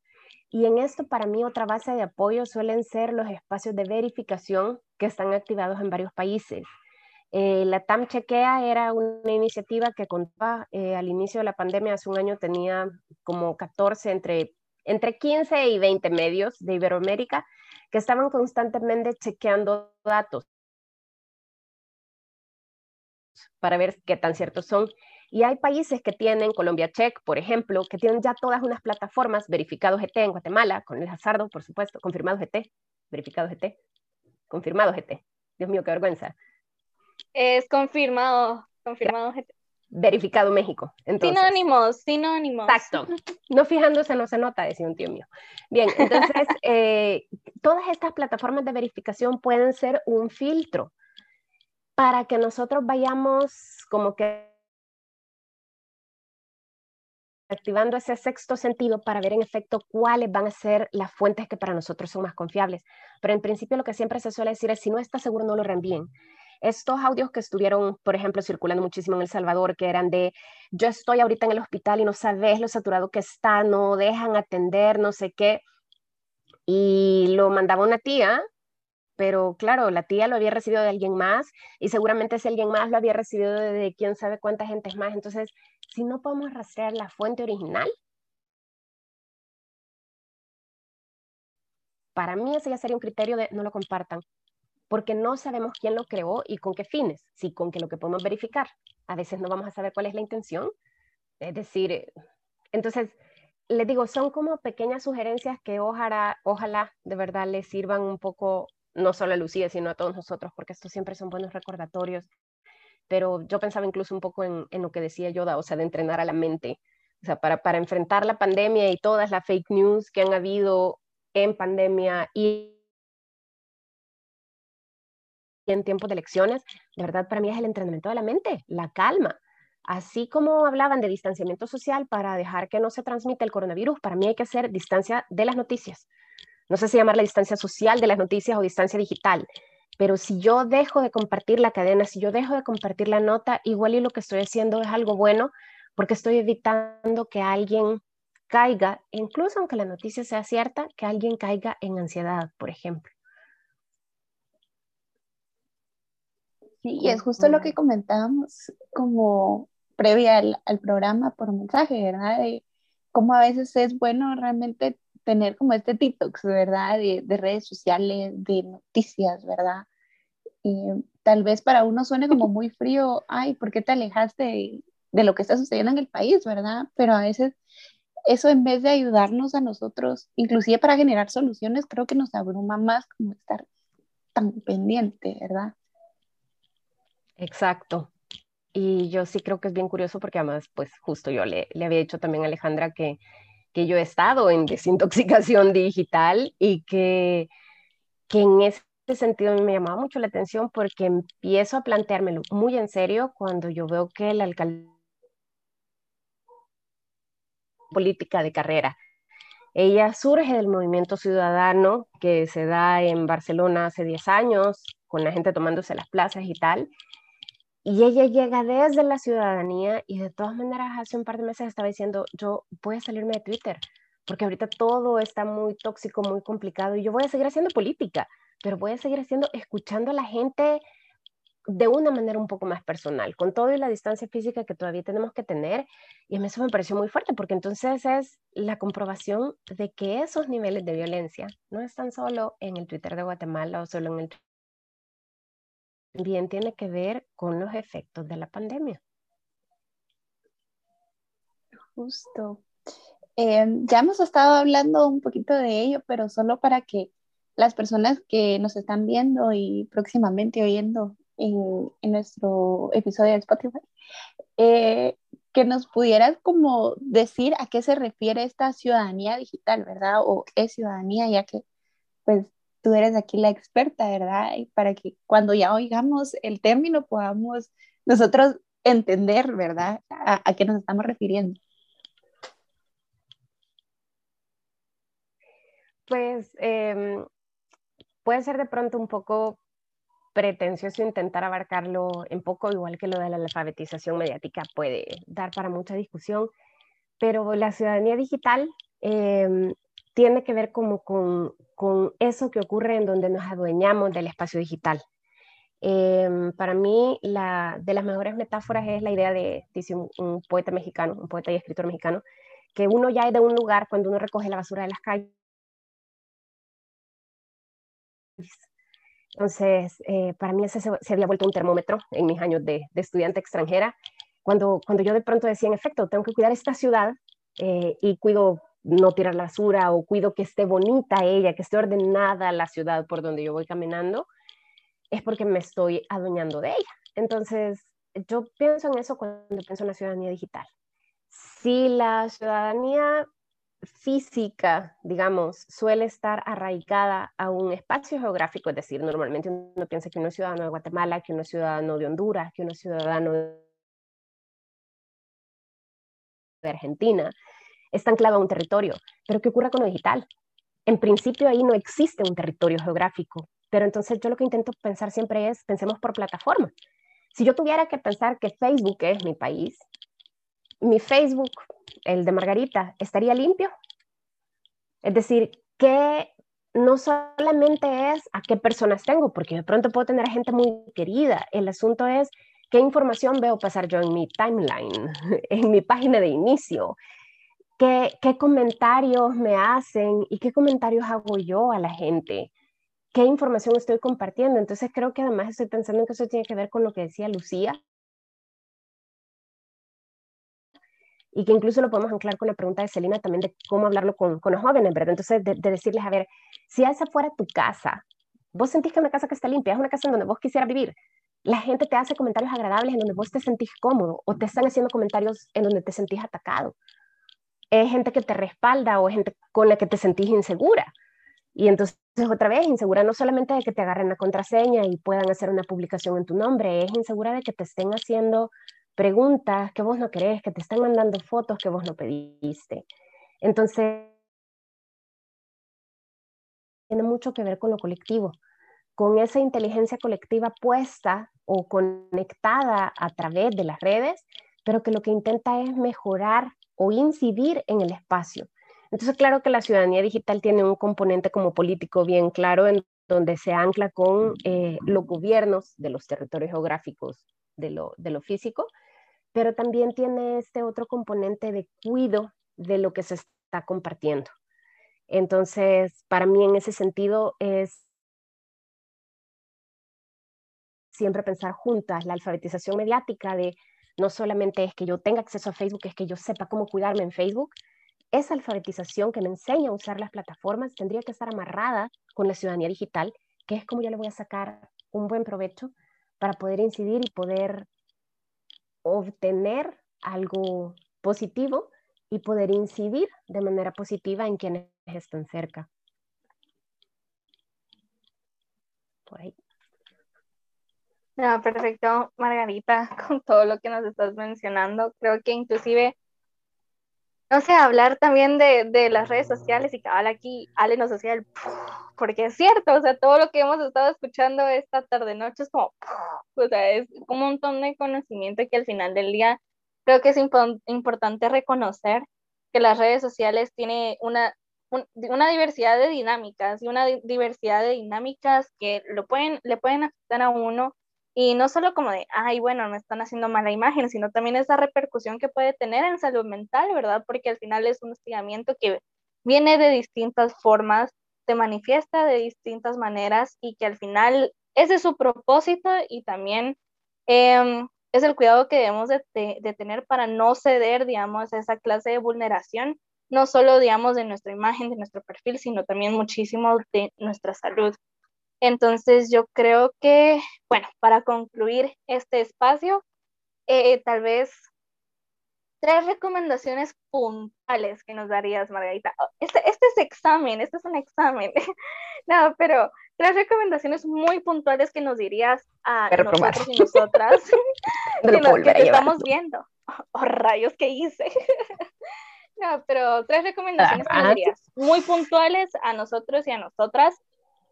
Y en esto, para mí, otra base de apoyo suelen ser los espacios de verificación que están activados en varios países. Eh, la TAM Chequea era una iniciativa que contaba eh, al inicio de la pandemia, hace un año tenía como 14, entre, entre 15 y 20 medios de Iberoamérica que estaban constantemente chequeando datos para ver qué tan ciertos son. Y hay países que tienen, Colombia Check, por ejemplo, que tienen ya todas unas plataformas, verificados GT en Guatemala, con el Hazardo, por supuesto, confirmado GT, verificado GT, confirmado GT. Dios mío, qué vergüenza. Es confirmado, confirmado GT. Verificado México. Entonces, sinónimos, sinónimos. Exacto. No fijándose no se nota, decía un tío mío. Bien, entonces, eh, todas estas plataformas de verificación pueden ser un filtro para que nosotros vayamos como que activando ese sexto sentido para ver en efecto cuáles van a ser las fuentes que para nosotros son más confiables. Pero en principio lo que siempre se suele decir es, si no está seguro, no lo reenvíen. Estos audios que estuvieron, por ejemplo, circulando muchísimo en El Salvador, que eran de, yo estoy ahorita en el hospital y no sabes lo saturado que está, no dejan atender, no sé qué, y lo mandaba una tía pero claro, la tía lo había recibido de alguien más y seguramente ese alguien más lo había recibido de, quién sabe cuánta gente más. Entonces, si no podemos rastrear la fuente original, para mí ese ya sería un criterio de no lo compartan, porque no sabemos quién lo creó y con qué fines, si con que lo que podemos verificar. A veces no vamos a saber cuál es la intención. Es decir, entonces, les digo, son como pequeñas sugerencias que ojalá, ojalá de verdad les sirvan un poco no solo a Lucía, sino a todos nosotros, porque estos siempre son buenos recordatorios. Pero yo pensaba incluso un poco en, lo que decía Yoda, o sea, de entrenar a la mente, o sea, para, para enfrentar la pandemia y todas las fake news que han habido en pandemia y en tiempos de elecciones, de verdad para mí es el entrenamiento de la mente, la calma. Así como hablaban de distanciamiento social para dejar que no se transmita el coronavirus, para mí hay que hacer distancia de las noticias no sé si llamar la distancia social de las noticias o distancia digital, pero si yo dejo de compartir la cadena, si yo dejo de compartir la nota, igual y lo que estoy haciendo es algo bueno porque estoy evitando que alguien caiga, incluso aunque la noticia sea cierta, que alguien caiga en ansiedad, por ejemplo. Sí, y es justo lo que comentábamos como previa al, al programa por mensaje, ¿verdad? De cómo a veces es bueno realmente tener como este detox, ¿verdad? De, de redes sociales, de noticias, ¿verdad? Y tal vez para uno suene como muy frío, ay, ¿por qué te alejaste de, de lo que está sucediendo en el país, ¿verdad? Pero a veces eso en vez de ayudarnos a nosotros, inclusive para generar soluciones, creo que nos abruma más como estar tan pendiente, ¿verdad? Exacto. Y yo sí creo que es bien curioso porque además, pues justo yo le, le había dicho también a Alejandra que que yo he estado en desintoxicación digital y que, que en ese sentido me llamaba mucho la atención porque empiezo a planteármelo muy en serio cuando yo veo que la alcaldía política de carrera. Ella surge del movimiento ciudadano que se da en Barcelona hace 10 años, con la gente tomándose las plazas y tal, y ella llega desde la ciudadanía y de todas maneras hace un par de meses estaba diciendo, yo voy a salirme de Twitter, porque ahorita todo está muy tóxico, muy complicado y yo voy a seguir haciendo política, pero voy a seguir haciendo, escuchando a la gente de una manera un poco más personal, con todo y la distancia física que todavía tenemos que tener. Y a mí eso me pareció muy fuerte, porque entonces es la comprobación de que esos niveles de violencia no están solo en el Twitter de Guatemala o solo en el también tiene que ver con los efectos de la pandemia. Justo. Em, ya hemos estado hablando un poquito de ello, pero solo para que las personas que nos están viendo y próximamente oyendo en, nuestro episodio de Spotify, eh, que nos pudieras como decir a qué se refiere esta ciudadanía digital, ¿verdad? O es ciudadanía, ya que pues tú eres aquí la experta, ¿verdad? Y para que cuando ya oigamos el término podamos nosotros entender, ¿verdad? A, qué nos estamos refiriendo. Pues em, puede ser de pronto un poco pretencioso intentar abarcarlo en poco, igual que lo de la alfabetización mediática puede dar para mucha discusión, pero la ciudadanía digital em, tiene que ver como con, con, eso que ocurre en donde nos adueñamos del espacio digital. Em, para mí, la, de las mejores metáforas es la idea de, dice un, poeta mexicano, un poeta y escritor mexicano, que uno ya es de un lugar cuando uno recoge la basura de las calles entonces, eh, para mí ese se, había vuelto un termómetro en mis años de, estudiante extranjera, cuando, cuando yo de pronto decía, en efecto, tengo que cuidar esta ciudad eh, y cuido no tirar la basura o cuido que esté bonita ella, que esté ordenada la ciudad por donde yo voy caminando, es porque me estoy adueñando de ella. Entonces, yo pienso en eso cuando pienso en la ciudadanía digital. Si la ciudadanía física, digamos, suele estar arraigada a un espacio geográfico, es decir, normalmente uno piensa que uno es ciudadano de Guatemala, que uno es ciudadano de Honduras, que uno es ciudadano de Argentina, está anclado a un territorio. Pero ¿qué ocurre con lo digital? En principio ahí no existe un territorio geográfico, pero entonces yo lo que intento pensar siempre es, pensemos por plataforma. Si yo tuviera que pensar que Facebook es mi país, mi Facebook, el de Margarita, estaría limpio. Es decir, que no solamente es a qué personas tengo, porque de pronto puedo tener gente muy querida. El asunto es qué información veo pasar yo en mi timeline, en mi página de inicio. ¿Qué, qué comentarios me hacen y qué comentarios hago yo a la gente? ¿Qué información estoy compartiendo? Entonces creo que además estoy pensando en que eso tiene que ver con lo que decía Lucía, y que incluso lo podemos anclar con la pregunta de Celina también de cómo hablarlo con, con los jóvenes, ¿verdad? Entonces, de, decirles, a ver, si esa fuera tu casa, vos sentís que es una casa que está limpia, es una casa en donde vos quisieras vivir, la gente te hace comentarios agradables en donde vos te sentís cómodo o te están haciendo comentarios en donde te sentís atacado. Es gente que te respalda o es gente con la que te sentís insegura. Y entonces, otra vez, insegura no solamente de que te agarren la contraseña y puedan hacer una publicación en tu nombre, es insegura de que te estén haciendo preguntas que vos no querés, que te están mandando fotos que vos no pediste. Entonces, tiene mucho que ver con lo colectivo, con esa inteligencia colectiva puesta o conectada a través de las redes, pero que lo que intenta es mejorar o incidir en el espacio. Entonces, claro que la ciudadanía digital tiene un componente como político bien claro en donde se ancla con eh, los gobiernos de los territorios geográficos de lo, de lo físico, pero también tiene este otro componente de cuido de lo que se está compartiendo. Entonces, para mí en ese sentido es siempre pensar juntas la alfabetización mediática de no solamente es que yo tenga acceso a Facebook, es que yo sepa cómo cuidarme en Facebook. Esa alfabetización que me enseña a usar las plataformas tendría que estar amarrada con la ciudadanía digital, que es como yo le voy a sacar un buen provecho para poder incidir y poder obtener algo positivo y poder incidir de manera positiva en quienes están cerca. Por ahí. Perfecto, Margarita, con todo lo que nos estás mencionando. Creo que inclusive no sé, hablar también de, de, las redes sociales y cabal aquí Ale nos hacía el porque es cierto, o sea, todo lo que hemos estado escuchando esta tarde noche es como, o sea, es un montón de conocimiento que al final del día creo que es importante reconocer que las redes sociales tienen una, una diversidad de dinámicas y una diversidad de dinámicas que lo pueden, le pueden afectar a uno y no solo como de, ay, bueno, me están haciendo mala imagen, sino también esa repercusión que puede tener en salud mental, ¿verdad? Porque al final es un hostigamiento que viene de distintas formas, se manifiesta de distintas maneras y que al final ese es su propósito y también em, es el cuidado que debemos de, de, tener para no ceder, digamos, a esa clase de vulneración, no solo, digamos, de nuestra imagen, de nuestro perfil, sino también muchísimo de nuestra salud. Entonces yo creo que, bueno, para concluir este espacio, eh, tal vez tres recomendaciones puntuales que nos darías, Margarita. Oh, este, este es examen, este es un examen. no, pero tres recomendaciones muy puntuales que nos dirías a nosotros y nosotras que, estamos viendo. Oh, rayos que hice. no, pero tres recomendaciones que nos dirías muy puntuales a nosotros y a nosotras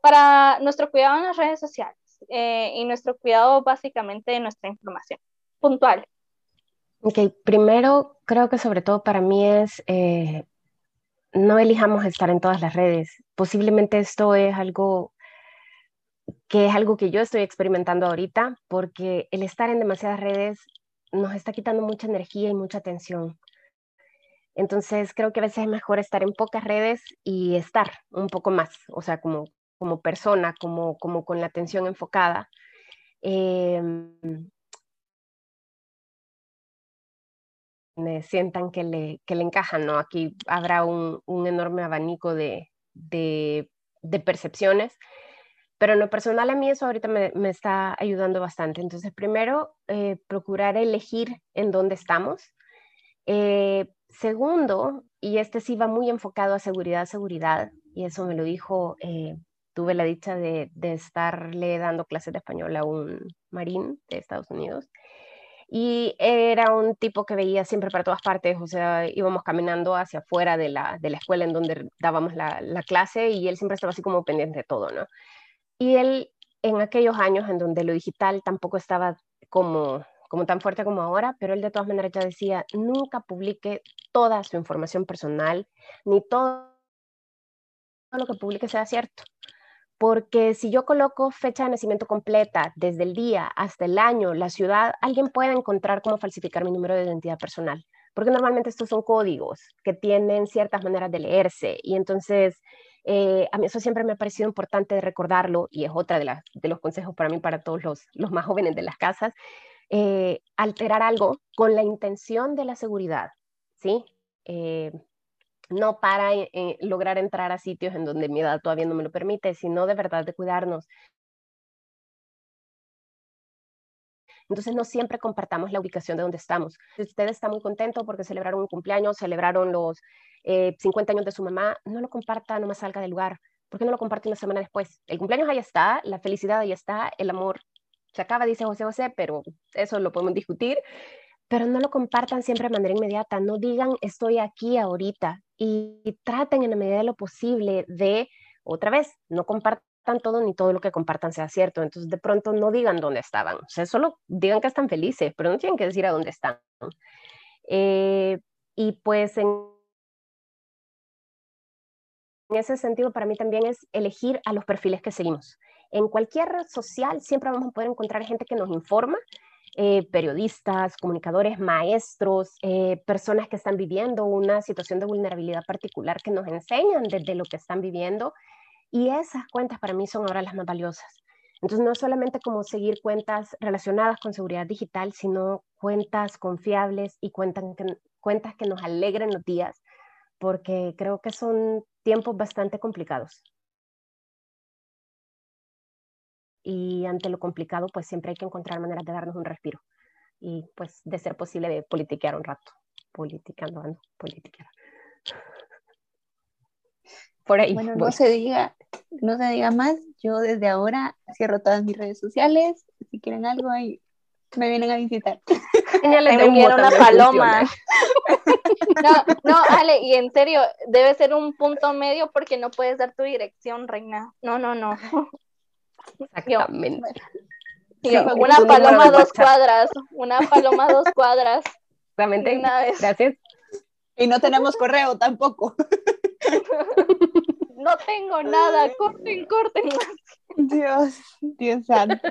para nuestro cuidado en las redes sociales. eh, y nuestro cuidado básicamente de nuestra información. Puntual. Ok, primero creo que sobre todo para mí es eh, no elijamos estar en todas las redes. Posiblemente esto es algo que es algo que yo estoy experimentando ahorita, porque el estar en demasiadas redes nos está quitando mucha energía y mucha atención. Entonces creo que a veces es mejor estar en pocas redes y estar un poco más, o sea, como, como persona, como, como con la atención enfocada. Em, sientan que le, que le encajan, ¿no? Aquí habrá un, un enorme abanico de, de, de, percepciones, pero en lo personal a mí eso ahorita me, me está ayudando bastante. Entonces, primero, eh, procurar elegir en dónde estamos. Eh, segundo, y este sí va muy enfocado a seguridad, seguridad, y eso me lo dijo, eh, tuve la dicha de, de estarle dando clases de español a un marín de Estados Unidos y era un tipo que veía siempre para todas partes, o sea, íbamos caminando hacia afuera de la, de la escuela en donde dábamos la, la, clase y él siempre estaba así como pendiente de todo, ¿no? Y él en aquellos años en donde lo digital tampoco estaba como, como tan fuerte como ahora, pero él de todas maneras ya decía, nunca publique toda su información personal, ni todo lo que publique sea cierto porque si yo coloco fecha de nacimiento completa, desde el día hasta el año, la ciudad, alguien puede encontrar cómo falsificar mi número de identidad personal, porque normalmente estos son códigos que tienen ciertas maneras de leerse y entonces eh, a mí eso siempre me ha parecido importante recordarlo y es otra de, los consejos para mí, para todos los, los más jóvenes de las casas, eh, alterar algo con la intención de la seguridad, ¿sí? Eh, no para eh, eh, lograr entrar a sitios en donde mi edad todavía no me lo permite, sino de verdad de cuidarnos. Entonces no siempre compartamos la ubicación de donde estamos. Si usted está muy contento porque celebraron un cumpleaños, celebraron los 50 eh, años de su mamá, no lo comparta, no más salga del lugar. ¿Por qué no lo comparte una semana después? El cumpleaños ahí está, la felicidad ahí está, el amor se acaba, dice José José, pero eso lo podemos discutir. Pero no lo compartan siempre de manera inmediata, no digan estoy aquí ahorita, y traten en la medida de lo posible de, otra vez, no compartan todo ni todo lo que compartan sea cierto. Entonces, de pronto no digan dónde estaban. O sea, solo digan que están felices, pero no tienen que decir a dónde están. Eh, y pues en, en ese sentido, para mí también es elegir a los perfiles que seguimos. En cualquier red social siempre vamos a poder encontrar gente que nos informa eh, periodistas, comunicadores, maestros, eh, personas que están viviendo una situación de vulnerabilidad particular que nos enseñan desde lo que están viviendo. Y esas cuentas para mí son ahora las más valiosas. Entonces, no solamente como seguir cuentas relacionadas con seguridad digital, sino cuentas confiables y cuentas que, cuentas que nos alegren los días, porque creo que son tiempos bastante complicados. Y ante lo complicado, pues siempre hay que encontrar maneras de darnos un respiro y pues de ser posible de politiquear un rato, politicando, no, politiquear. Por ahí. Bueno, no se diga, no se diga más. Yo desde ahora cierro todas mis redes sociales. Si quieren algo ahí, me vienen a visitar. Ella le enviaron una paloma. No, no, Ale, y en serio, debe ser un punto medio porque no puedes dar tu dirección, reina. No, no, no. Exactamente. una paloma dos cuadras, una paloma dos cuadras. Exactamente. Gracias. Y no tenemos correo tampoco. no tengo nada, corten, corten. Dios, Dios santo.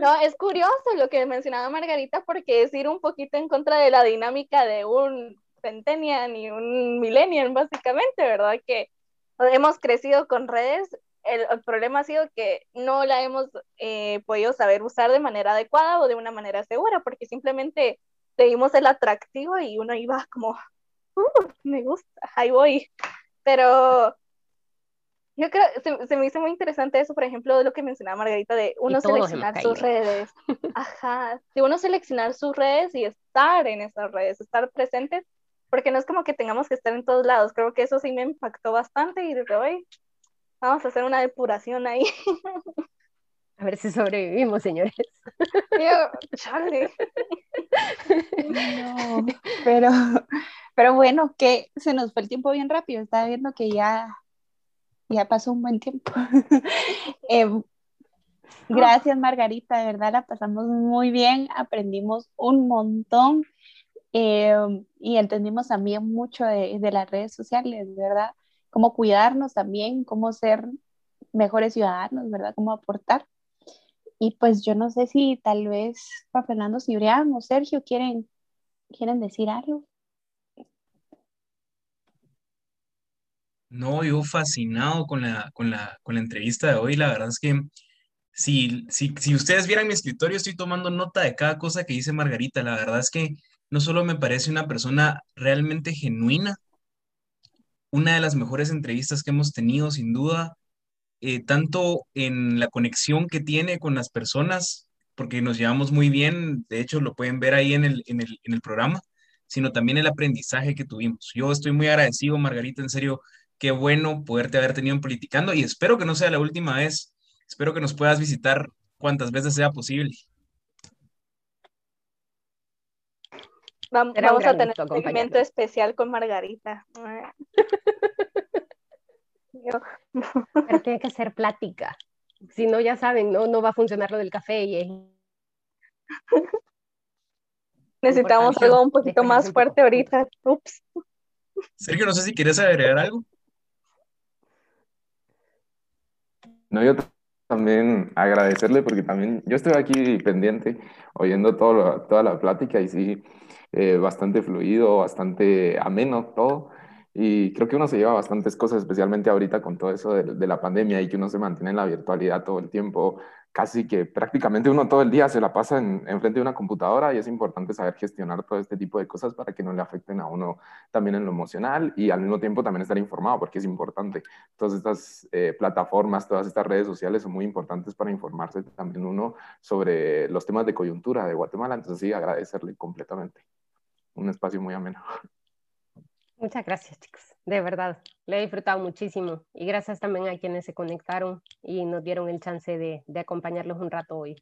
No, es curioso lo que mencionaba Margarita porque es ir un poquito en contra de la dinámica de un centennial y un millennial, básicamente, ¿verdad? Que hemos crecido con redes el, problema ha sido que no la hemos eh, podido saber usar de manera adecuada o de una manera segura, porque simplemente seguimos el atractivo y uno iba como, uh, me gusta, ahí voy. Pero yo creo, se, se, me hizo muy interesante eso, por ejemplo, de lo que mencionaba Margarita, de uno seleccionar sus redes. Ajá, de uno seleccionar sus redes y estar en esas redes, estar presentes, porque no es como que tengamos que estar en todos lados. Creo que eso sí me impactó bastante y desde hoy Vamos a hacer una depuración ahí. A ver si sobrevivimos, señores. No, pero, pero bueno, que se nos fue el tiempo bien rápido. Estaba viendo que ya, ya pasó un buen tiempo. Em, Gracias, Margarita, de verdad la pasamos muy bien, aprendimos un montón em, y entendimos también mucho de, de, las redes sociales, ¿verdad? Cómo cuidarnos también, cómo ser mejores ciudadanos, ¿verdad? Cómo aportar. Y pues yo no sé si tal vez Juan Fernando Cibrián o Sergio quieren, quieren decir algo. No, yo fascinado con la, con la, con la entrevista de hoy. La verdad es que si, si, si ustedes vieran mi escritorio, estoy tomando nota de cada cosa que dice Margarita. La verdad es que no solo me parece una persona realmente genuina, una de las mejores entrevistas que hemos tenido, sin duda, eh, tanto en la conexión que tiene con las personas, porque nos llevamos muy bien, de hecho lo pueden ver ahí en el, en el, en el programa, sino también el aprendizaje que tuvimos. Yo estoy muy agradecido, Margarita, en serio, qué bueno poderte haber tenido en Politicando y espero que no sea la última vez. Espero que nos puedas visitar cuantas veces sea posible. Vamos, a tener un seguimiento especial con Margarita. Pero tiene que ser plática. Si no, ya saben, no, no va a funcionar lo del café. Y... Necesitamos algo un poquito más fuerte ahorita. Ups. Sergio, no sé si quieres agregar algo. No, yo también agradecerle porque también yo estoy aquí pendiente, oyendo todo toda la plática y sí, eh, bastante fluido, bastante ameno todo. Y creo que uno se lleva bastantes cosas, especialmente ahorita con todo eso de, de, la pandemia y que uno se mantiene en la virtualidad todo el tiempo. Casi que prácticamente uno todo el día se la pasa en, en, de una computadora y es importante saber gestionar todo este tipo de cosas para que no le afecten a uno también en lo emocional y al mismo tiempo también estar informado porque es importante. Todas estas eh, plataformas, todas estas redes sociales son muy importantes para informarse también uno sobre los temas de coyuntura de Guatemala. Entonces sí, agradecerle completamente. Un espacio muy ameno. Muchas gracias, chicos. De verdad, le he disfrutado muchísimo. Y gracias también a quienes se conectaron y nos dieron el chance de, de acompañarlos un rato hoy.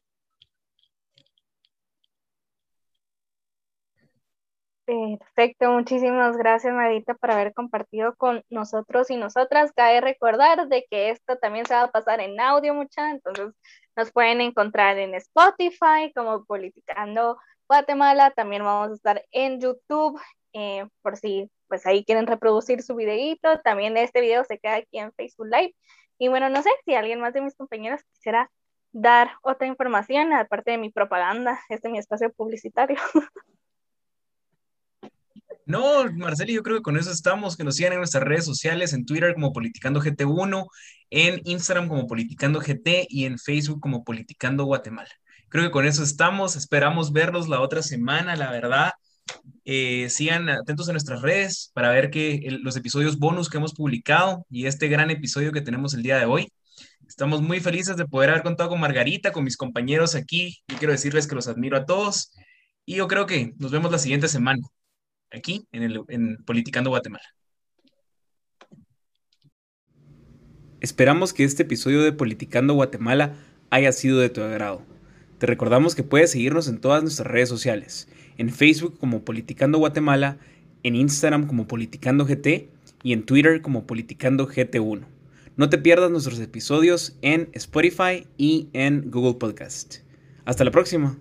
Perfecto, muchísimas gracias Marita por haber compartido con nosotros y nosotras. Cabe recordar de que esto también se va a pasar en audio mucha, entonces nos pueden encontrar en Spotify como Politicando Guatemala, también vamos a estar en YouTube eh, por si pues ahí quieren reproducir su videito, también este video se queda aquí en Facebook Live. Y bueno, no sé si alguien más de mis compañeros quisiera dar otra información, aparte de mi propaganda, este es mi espacio publicitario. No, Marceli, yo creo que con eso estamos, que nos sigan en nuestras redes sociales, en Twitter como Politicando GT1, en Instagram como Politicando GT y en Facebook como Politicando Guatemala. Creo que con eso estamos, esperamos verlos la otra semana, la verdad. Eh, sigan atentos a nuestras redes para ver que los episodios bonus que hemos publicado y este gran episodio que tenemos el día de hoy. Estamos muy felices de poder haber contado con Margarita, con mis compañeros aquí. Yo quiero decirles que los admiro a todos y yo creo que nos vemos la siguiente semana aquí en, el, en Politicando Guatemala. Esperamos que este episodio de Politicando Guatemala haya sido de tu agrado. Te recordamos que puedes seguirnos en todas nuestras redes sociales en Facebook como Politicando Guatemala, en Instagram como Politicando GT y en Twitter como Politicando GT1. No te pierdas nuestros episodios en Spotify y en Google Podcast. Hasta la próxima.